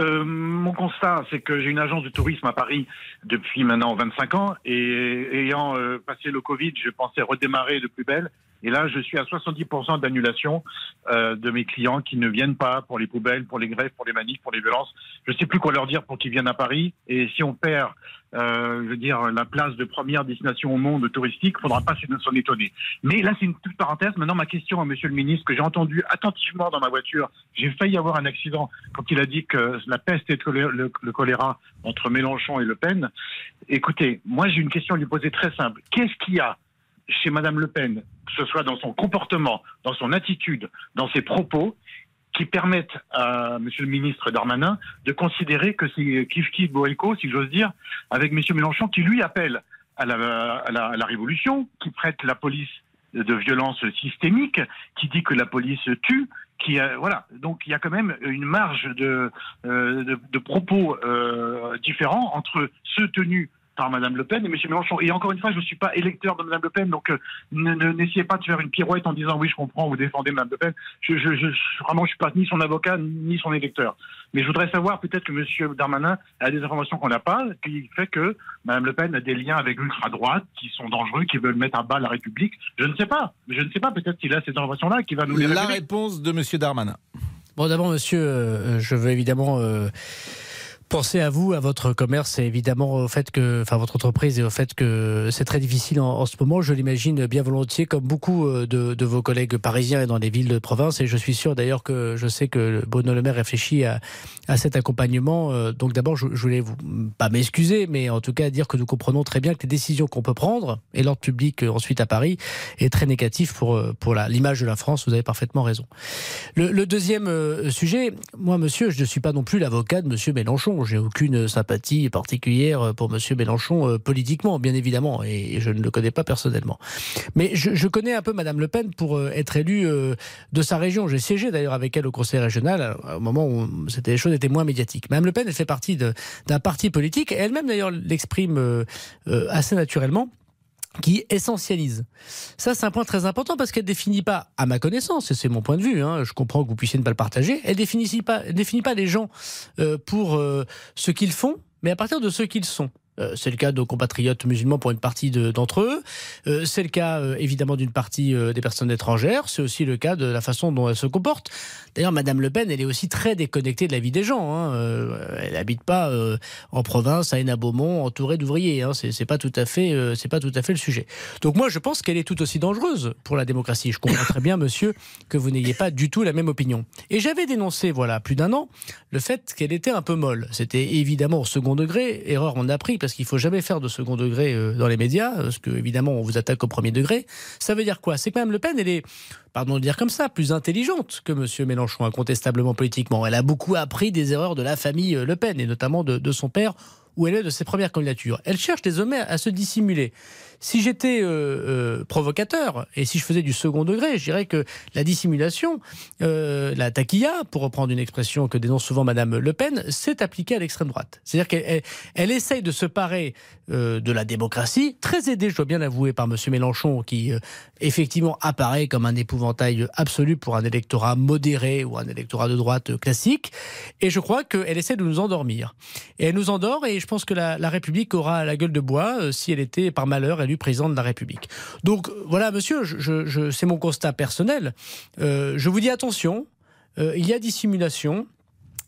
Euh, mon constat, c'est que j'ai une agence de tourisme à Paris depuis maintenant 25 ans et ayant passé le Covid, je pensais redémarrer de plus belle et là, je suis à 70% d'annulation euh, de mes clients qui ne viennent pas pour les poubelles, pour les grèves, pour les manifs, pour les violences. Je ne sais plus quoi leur dire pour qu'ils viennent à Paris. Et si on perd, euh, je veux dire, la place de première destination au monde touristique, il faudra pas s'en étonner. Mais là, c'est une toute parenthèse. Maintenant, ma question à Monsieur le Ministre, que j'ai entendu attentivement dans ma voiture, j'ai failli avoir un accident quand il a dit que la peste le, le choléra entre Mélenchon et Le Pen. Écoutez, moi, j'ai une question à lui poser très simple. Qu'est-ce qu'il y a chez Madame Le Pen, que ce soit dans son comportement, dans son attitude, dans ses propos, qui permettent à Monsieur le ministre Darmanin de considérer que c'est Kif Kif Boelko, si j'ose dire, avec Monsieur Mélenchon, qui lui appelle à la, révolution, qui prête la police de violence systémique, qui dit que la police tue, qui voilà. Donc il y a quand même une marge de, euh, propos euh, différents entre ceux tenus par Madame Le Pen et M. Mélenchon. Et encore une fois, je ne suis pas électeur de Madame Le Pen, donc euh, n'essayez pas de faire une pirouette en disant oui, je comprends, vous défendez Madame Le Pen. Je, je, je vraiment, je suis pas ni son avocat ni son électeur. Mais je voudrais savoir peut-être que M. Darmanin a des informations qu'on n'a pas, qui fait que Madame Le Pen a des liens avec l'ultra droite qui sont dangereux, qui veulent mettre à bas la République. Je ne sais pas. Je ne sais pas. Peut-être qu'il a ces informations-là, qui va nous les La réponse de M. Darmanin. Bon, d'abord, monsieur, euh, je veux évidemment. Euh, Pensez à vous, à votre commerce et évidemment au fait que, enfin votre entreprise et au fait que c'est très difficile en, ce moment. Je l'imagine bien volontiers, comme beaucoup euh, de, vos collègues parisiens et dans les villes de province. Et je suis sûr d'ailleurs que je sais que Bruno Le Maire réfléchit à, cet accompagnement. Euh, donc d'abord, je, voulais vous pas m'excuser, mais en tout cas dire que nous comprenons très bien que les décisions qu'on peut prendre et l'ordre public euh, ensuite à Paris est très négatif pour pour l'image de la France. Vous avez parfaitement raison. Le deuxième sujet, moi, monsieur, je ne suis pas non plus l'avocat de Monsieur Mélenchon J'ai aucune sympathie particulière pour Monsieur Mélenchon politiquement, bien évidemment, et je ne le connais pas personnellement. Mais je, connais un peu Madame Le Pen pour être élue de sa région. J'ai siégé d'ailleurs avec elle au Conseil régional au moment où les choses étaient moins médiatiques. Madame Le Pen, elle fait partie d'un parti politique, elle-même d'ailleurs l'exprime assez naturellement qui essentialise. Ça, c'est un point très important parce qu'elle définit pas, à ma connaissance, et c'est mon point de vue, hein, je comprends que vous puissiez ne pas le partager, elle définit pas, définit pas les gens euh, pour euh, ce qu'ils font, mais à partir de ce qu'ils sont. Euh, c'est le cas de compatriotes musulmans pour une partie d'entre eux. Euh, c'est le cas euh, évidemment d'une partie des personnes étrangères. C'est aussi le cas de la façon dont elles se comportent. D'ailleurs, Madame Le Pen, elle est aussi très déconnectée de la vie des gens. Hein. elle n'habite pas en province, à Hénin-Beaumont, entourée d'ouvriers. Hein. C'est pas tout à fait, c'est pas tout à fait le sujet. Donc moi, je pense qu'elle est tout aussi dangereuse pour la démocratie. Je comprends très bien, Monsieur, que vous n'ayez pas du tout la même opinion. Et j'avais dénoncé, voilà, plus d'un an, le fait qu'elle était un peu molle. C'était évidemment au second degré. Erreur, on a pris parce qu'il faut jamais faire de second degré euh, dans les médias, parce que évidemment on vous attaque au premier degré. Ça veut dire quoi? C'est que Mme Le Pen, elle est, pardon de dire comme ça, plus intelligente que M. Mélenchon, incontestablement politiquement. Elle a beaucoup appris des erreurs de la famille euh, Le Pen, et notamment de, de son père, où elle est de ses premières candidatures. Elle cherche désormais à se dissimuler. Si j'étais euh, euh, provocateur et si je faisais du second degré, je dirais que la dissimulation, euh, la taquilla, pour reprendre une expression que dénonce souvent Madame Le Pen, s'est appliquée à l'extrême droite. C'est-à-dire qu'elle elle, essaye de se parer de la démocratie, très aidée, je dois bien l'avouer, par Monsieur Mélenchon, qui effectivement apparaît comme un épouvantail absolu pour un électorat modéré ou un électorat de droite classique. Et je crois qu'elle essaie de nous endormir. Et elle nous endort, et je pense que la, la République aura la gueule de bois si elle était par malheur élue président de la République. Donc voilà, monsieur, c'est mon constat personnel. Euh, je vous dis attention, euh, il y a dissimulation.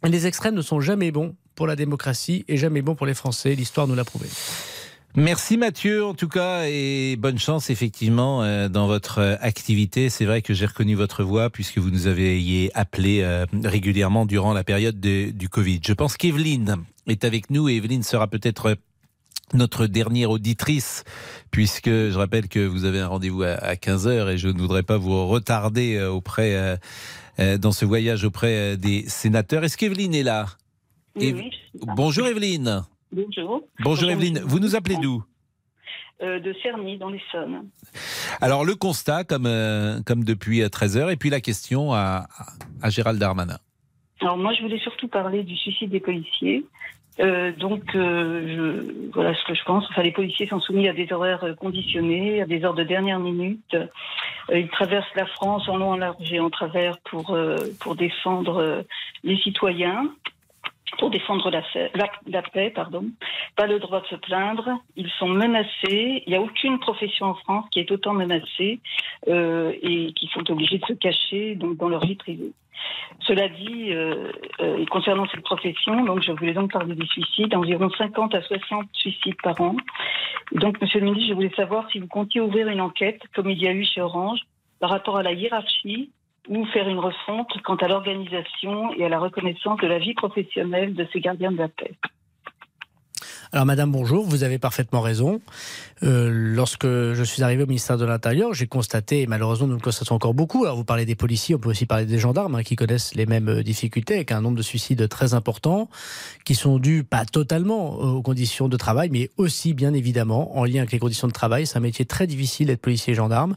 Les extrêmes ne sont jamais bons pour la démocratie et jamais bons pour les Français. L'histoire nous l'a prouvé. Merci Mathieu, en tout cas, et bonne chance effectivement euh, dans votre activité. C'est vrai que j'ai reconnu votre voix puisque vous nous avez appelé régulièrement durant la période du Covid. Je pense qu'Evelyne est avec nous et Evelyne sera peut-être notre dernière auditrice, puisque je rappelle que vous avez un rendez-vous à 15h et je ne voudrais pas vous retarder euh, auprès, euh, euh, dans ce voyage auprès des sénateurs. Est-ce qu'Evelyne est là? Oui, Bonjour Evelyne. Bonjour. Bonjour Evelyne. Vous nous appelez d'où? De Cerny, dans l'Essonne. Alors le constat, comme, comme depuis 13h, et puis la question à, à Gérald Darmanin. Alors moi, je voulais surtout parler du suicide des policiers. Euh, donc, euh, voilà ce que je pense. Enfin, les policiers sont soumis à des horaires euh, conditionnés, à des heures de dernière minute. Ils traversent la France en long, en large et en travers pour pour défendre les citoyens, pour défendre la, la, la, paix, pardon. Pas le droit de se plaindre. Ils sont menacés. Il n'y a aucune profession en France qui est autant menacée et qui sont obligés de se cacher donc dans leur vie privée. Cela dit, euh, euh, concernant cette profession, donc je voulais donc parler des suicides, environ 50 à 60 suicides par an. donc, Monsieur le ministre, je voulais savoir si vous comptiez ouvrir une enquête, comme il y a eu chez Orange, par rapport à la hiérarchie ou faire une refonte quant à l'organisation et à la reconnaissance de la vie professionnelle de ces gardiens de la paix. Alors, Madame, bonjour, vous avez parfaitement raison. Euh, lorsque je suis arrivé au ministère de l'Intérieur, j'ai constaté, et malheureusement nous le constatons encore beaucoup, alors vous parlez des policiers, on peut aussi parler des gendarmes hein, qui connaissent les mêmes euh, difficultés, avec un nombre de suicides très important, qui sont dus pas totalement aux conditions de travail, mais aussi bien évidemment en lien avec les conditions de travail. C'est un métier très difficile d'être policier et gendarme.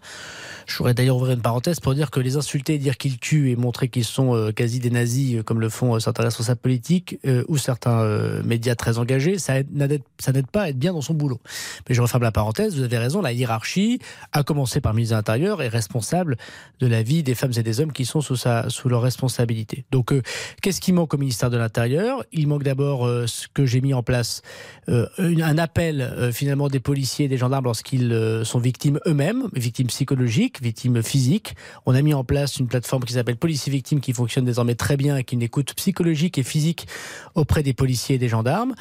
Je voudrais d'ailleurs ouvrir une parenthèse pour dire que les insulter, dire qu'ils tuent et montrer qu'ils sont euh, quasi des nazis, comme le font certains responsables politiques ou certains médias très engagés, ça n'aide pas à être bien dans son boulot. Mais je referme la parenthèse, vous avez raison, la hiérarchie, à commencer par le ministre de l'Intérieur, est responsable de la vie des femmes et des hommes qui sont sous, sa, sous leur responsabilité. Donc, euh, qu'est-ce qui manque au ministère de l'Intérieur? Il manque d'abord euh, ce que j'ai mis en place, euh, un appel finalement des policiers et des gendarmes lorsqu'ils sont victimes eux-mêmes, victimes psychologiques, victimes physiques. On a mis en place une plateforme qui s'appelle Policiers Victimes qui fonctionne désormais très bien avec une écoute psychologique et physique auprès des policiers et des gendarmes.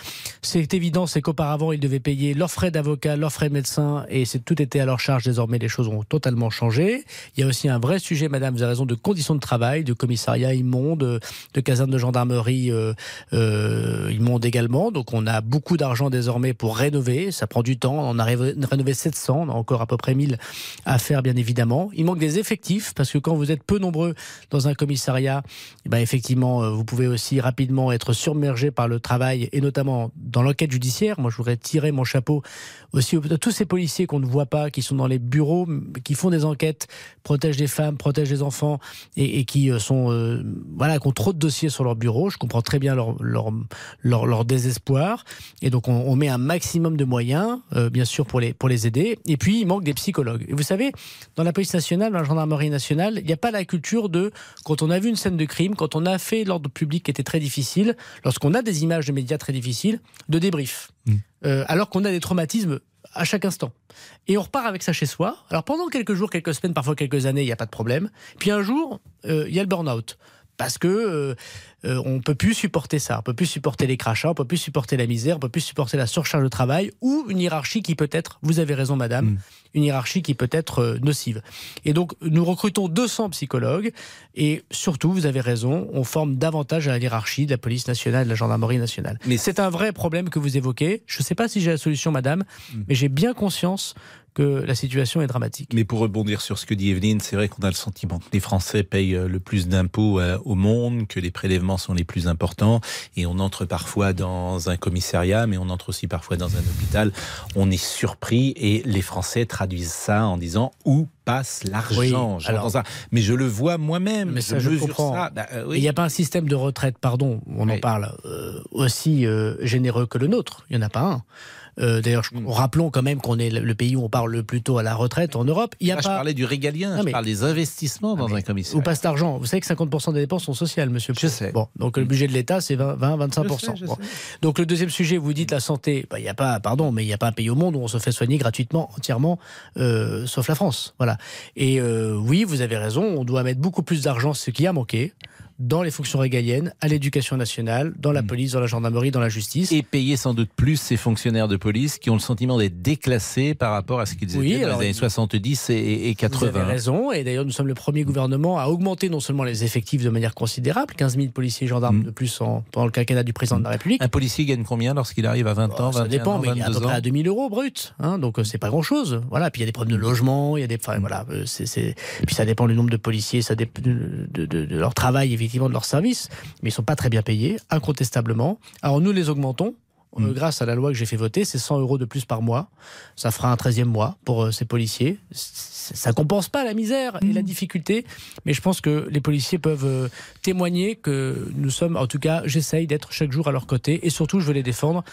C'est évident c'est qu'auparavant, ils devaient payer leurs frais d'avocat, leurs frais de médecin, et c'est tout était à leur charge. Désormais, les choses ont totalement changé. Il y a aussi un vrai sujet, madame, vous avez raison, de conditions de travail, de commissariat immonde, de caserne de gendarmerie euh, euh, également. Donc, on a beaucoup d'argent désormais pour rénover. Ça prend du temps. On a rénové 700, on a encore à peu près 1000 à faire, bien évidemment. Il manque des effectifs, parce que quand vous êtes peu nombreux dans un commissariat, eh ben, effectivement, euh, vous pouvez aussi rapidement être submergé par le travail, et notamment dans l'enquête Moi, je voudrais tirer mon chapeau aussi tous ces policiers qu'on ne voit pas, qui sont dans les bureaux, qui font des enquêtes, protègent des femmes, protègent des enfants, et, qui euh, sont, euh, voilà, qui ont trop de dossiers sur leur bureau. Je comprends très bien leur, leur, leur, désespoir. Et donc, on, met un maximum de moyens, euh, bien sûr, pour les, pour les aider. Et puis, il manque des psychologues. Et vous savez, dans la police nationale, dans la gendarmerie nationale, il n'y a pas la culture de, quand on a vu une scène de crime, quand on a fait l'ordre public qui était très difficile, lorsqu'on a des images de médias très difficiles, de débrief. Mmh. alors qu'on a des traumatismes à chaque instant. Et on repart avec ça chez soi. Alors pendant quelques jours, quelques semaines, parfois quelques années, il n'y a pas de problème. Puis un jour, euh, il y a le burn-out. Parce que euh, on peut plus supporter ça, on peut plus supporter les crachats, on peut plus supporter la misère, on peut plus supporter la surcharge de travail ou une hiérarchie qui peut être, vous avez raison madame, mm. une hiérarchie qui peut être euh, nocive. Et donc nous recrutons 200 psychologues et surtout, vous avez raison, on forme davantage à la hiérarchie de la police nationale, de la gendarmerie nationale. Mais c'est un vrai problème que vous évoquez. Je ne sais pas si j'ai la solution madame, mm. mais j'ai bien conscience que la situation est dramatique. Mais pour rebondir sur ce que dit Evelyne, c'est vrai qu'on a le sentiment que les Français payent euh, le plus d'impôts euh, au monde, que les prélèvements sont les plus importants, et on entre parfois dans un commissariat, mais on entre aussi parfois dans un hôpital. On est surpris et les Français traduisent ça en disant où passe l'argent? ça. Mais je le vois moi-même. Mais ça, je, comprends. Bah, euh, Il n'y a pas un système de retraite, pardon, on en parle, aussi généreux que le nôtre. Il n'y en a pas un. Euh, d'ailleurs, mm. rappelons quand même qu'on est le pays où on parle le plus tôt à la retraite en Europe. Il y a pas... Je parlais du régalien, je parle des investissements dans un commissariat. Où passe l'argent Vous savez que 50% des dépenses sont sociales, monsieur. Je sais. Bon, donc le budget de l'État, c'est 20-25%. Donc le deuxième sujet, vous dites la santé. Bah, il n'y a pas, pardon, mais il n'y a pas un pays au monde où on se fait soigner gratuitement, entièrement, euh, sauf la France. Voilà. Et euh, oui, vous avez raison, on doit mettre beaucoup plus d'argent, ce qui a manqué dans les fonctions régaliennes, à l'éducation nationale, dans la hmm. police, dans la gendarmerie, dans la justice. Et payer sans doute plus ces fonctionnaires de police qui ont le sentiment d'être déclassés par rapport à ce qu'ils étaient dans les années 70 et, 80. Vous avez raison, et d'ailleurs nous sommes le premier gouvernement à augmenter non seulement les effectifs de manière considérable, 15 000 policiers et gendarmes hmm. de plus en, pendant le quinquennat du président de la République. Un policier gagne combien lorsqu'il arrive à 20 ans, 21 Ça dépend, mais il a à peu près à 2000 euros brut, hein, donc euh, c'est pas grand-chose. Voilà, puis il y a des problèmes de logement, il y a des, enfin, voilà, euh, c'est, puis ça dépend du nombre de policiers, ça dépend de, de leur travail, effectivement, de leur service mais ils sont pas très bien payés, incontestablement. Alors nous les augmentons. Euh, mm. grâce à la loi que j'ai fait voter, c'est 100 euros de plus par mois. Ça fera un 13e mois pour euh, ces policiers. Ça compense pas la misère et la mm. difficulté, mais je pense que les policiers peuvent euh, témoigner que nous sommes, en tout cas, j'essaye d'être chaque jour à leur côté et surtout, je veux les défendre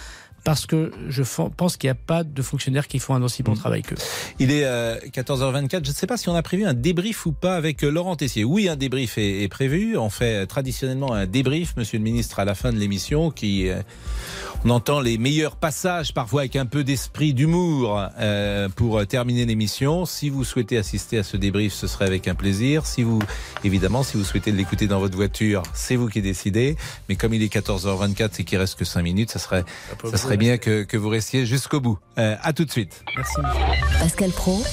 parce que je pense qu'il n'y a pas de fonctionnaires qui font un aussi bon mmh. travail qu'eux. Il est 14h24. Euh, je ne sais pas si on a prévu un débrief ou pas avec euh, Laurent Tessier. Oui, un débrief est, prévu. On fait euh, traditionnellement un débrief, monsieur le ministre, à la fin de l'émission qui on entend les meilleurs passages, parfois avec un peu d'esprit d'humour, euh, pour terminer l'émission. Si vous souhaitez assister à ce débrief, ce serait avec un plaisir. Si vous, évidemment, si vous souhaitez l'écouter dans votre voiture, c'est vous qui décidez. Mais comme il est 14h24 et qu'il reste que 5 minutes, ça serait, ça serait bien que, que vous restiez jusqu'au bout. Euh, à tout de suite. Merci. Pascal Pro,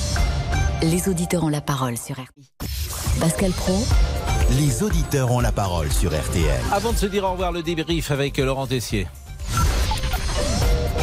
les auditeurs ont la parole sur RTL. Pascal Pro. Les auditeurs ont la parole sur RTL. Avant de se dire au revoir, le débrief avec Laurent Tessier.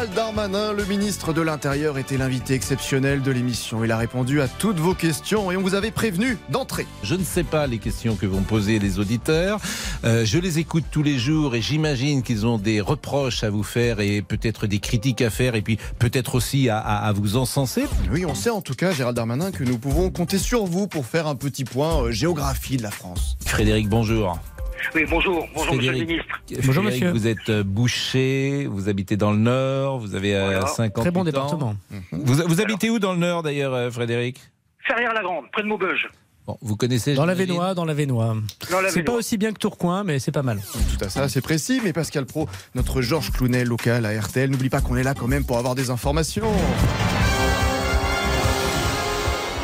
Gérald Darmanin, le ministre de l'Intérieur, était l'invité exceptionnel de l'émission. Il a répondu à toutes vos questions et on vous avait prévenu d'entrer. Je ne sais pas les questions que vont poser les auditeurs. Euh, je les écoute tous les jours et j'imagine qu'ils ont des reproches à vous faire et peut-être des critiques à faire et puis peut-être aussi à, à, vous encenser. Oui, on sait en tout cas, Gérald Darmanin, que nous pouvons compter sur vous pour faire un petit point euh, géographie de la France. Frédéric, bonjour. Oui, bonjour. Bonjour, monsieur le ministre. Bonjour, monsieur. Vous êtes euh, boucher, vous habitez dans le Nord, vous avez 50 euh, Très bon département. Mhm. Vous, habitez où dans le Nord, d'ailleurs, euh, Frédéric? Ferrières-la-Grande, près de Maubeuge. Bon, vous connaissez Dans la Vénois, dans la Vénois. C'est pas aussi bien que Tourcoing, mais c'est pas mal. Tout à ça, c'est précis. Mais Pascal Pro, notre Georges Clounet local à RTL, n'oublie pas qu'on est là quand même pour avoir des informations.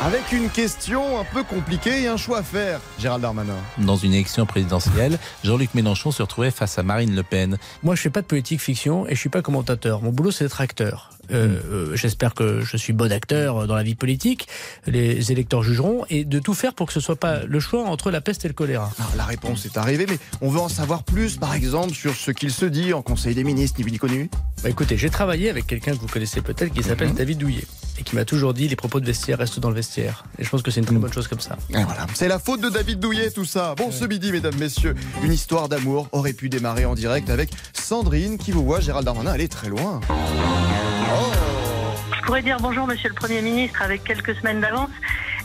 Avec une question un peu compliquée et un choix à faire, Gérald Darmanin. Dans une élection présidentielle, Jean-Luc Mélenchon se retrouvait face à Marine Le Pen. Moi, je fais pas de politique fiction et je suis pas commentateur. Mon boulot, c'est d'être acteur. Euh, euh, J'espère que je suis bon acteur dans la vie politique. Les électeurs jugeront et de tout faire pour que ce soit pas le choix entre la peste et le choléra. la réponse est arrivée, mais on veut en savoir plus, par exemple, sur ce qu'il se dit en Conseil des ministres, ni vu ni connu. Bah écoutez, j'ai travaillé avec quelqu'un que vous connaissez peut-être qui s'appelle hmm. David Douillet et qui m'a toujours dit les propos de vestiaire restent dans le vestiaire. Et je pense que c'est une très bonne chose comme ça. voilà. C'est la faute de David Douillet, tout ça. Bon, ce midi, mesdames, messieurs, une histoire d'amour aurait pu démarrer en direct avec Sandrine qui vous voit, Gérald Darmanin, aller très loin. Je pourrais dire bonjour, monsieur le Premier ministre, avec quelques semaines d'avance.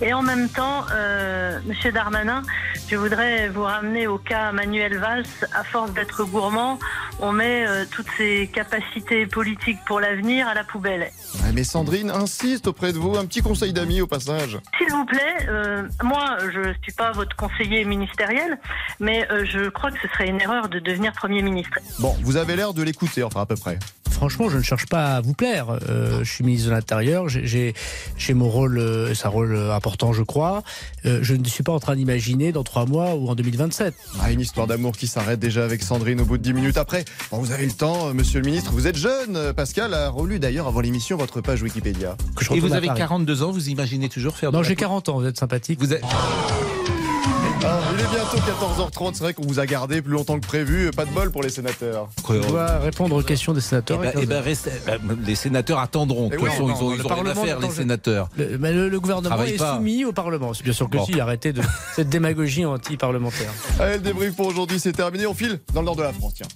Et en même temps, euh, Monsieur Darmanin, je voudrais vous ramener au cas Manuel Valls. À force d'être gourmand, on met euh, toutes ses capacités politiques pour l'avenir à la poubelle. mais Sandrine insiste auprès de vous, un petit conseil d'amis au passage. S'il vous plaît, euh, moi je ne suis pas votre conseiller ministériel, mais je crois que ce serait une erreur de devenir Premier ministre. Bon, vous avez l'air de l'écouter, enfin à peu près franchement, je ne cherche pas à vous plaire. Euh, je suis ministre de l'Intérieur, j'ai mon rôle, euh, c'est un rôle important, je crois. Euh, je ne suis pas en train d'imaginer dans trois mois ou en 2027. Ah, une histoire d'amour qui s'arrête déjà avec Sandrine au bout de dix minutes après. Bon, vous avez le temps, monsieur le ministre, vous êtes jeune. Pascal a relu d'ailleurs avant l'émission votre page Wikipédia. Et vous avez 42 ans, vous imaginez toujours faire Non, j'ai 40 ans, vous êtes sympathique. Vous êtes... Ah, il est bientôt 14h30, c'est vrai qu'on vous a gardé plus longtemps que prévu, pas de bol pour les sénateurs. On doit répondre aux questions des sénateurs. Eh ben, eh ben, eh ben, les sénateurs attendront. De toute façon, ils ont, rien à faire, les sénateurs. Le, gouvernement est soumis au Parlement. C'est bien sûr que si, arrêtez de cette démagogie anti-parlementaire. Allez, le débrief pour aujourd'hui, c'est terminé. On file dans le nord de la France, tiens.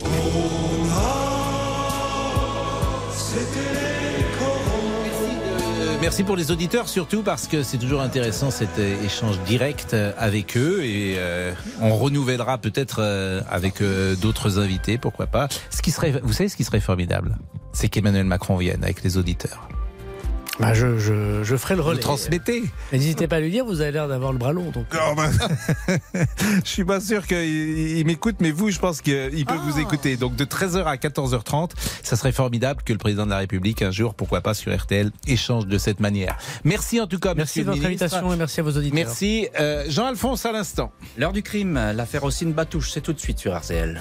Merci pour les auditeurs, surtout parce que c'est toujours intéressant cet euh, échange direct euh, avec eux et euh, on renouvellera peut-être avec d'autres invités, pourquoi pas. Ce qui serait, vous savez, ce qui serait formidable, c'est qu'Emmanuel Macron vienne avec les auditeurs. Bah je, je, je, ferai le relais. Vous transmettez. N'hésitez pas à lui dire, vous avez l'air d'avoir le bras long. Donc. Non, bah, je suis pas sûr qu'il m'écoute, mais vous, je pense qu'il peut vous ah. écouter. Donc de 13h à 14h30, ça serait formidable que le président de la République, un jour, pourquoi pas sur RTL, échange de cette manière. Merci en tout cas, merci de votre invitation et merci à vos auditeurs. Merci. Euh, Jean-Alphonse à l'instant. L'heure du crime, l'affaire Ossine Batouche, c'est tout de suite sur RTL.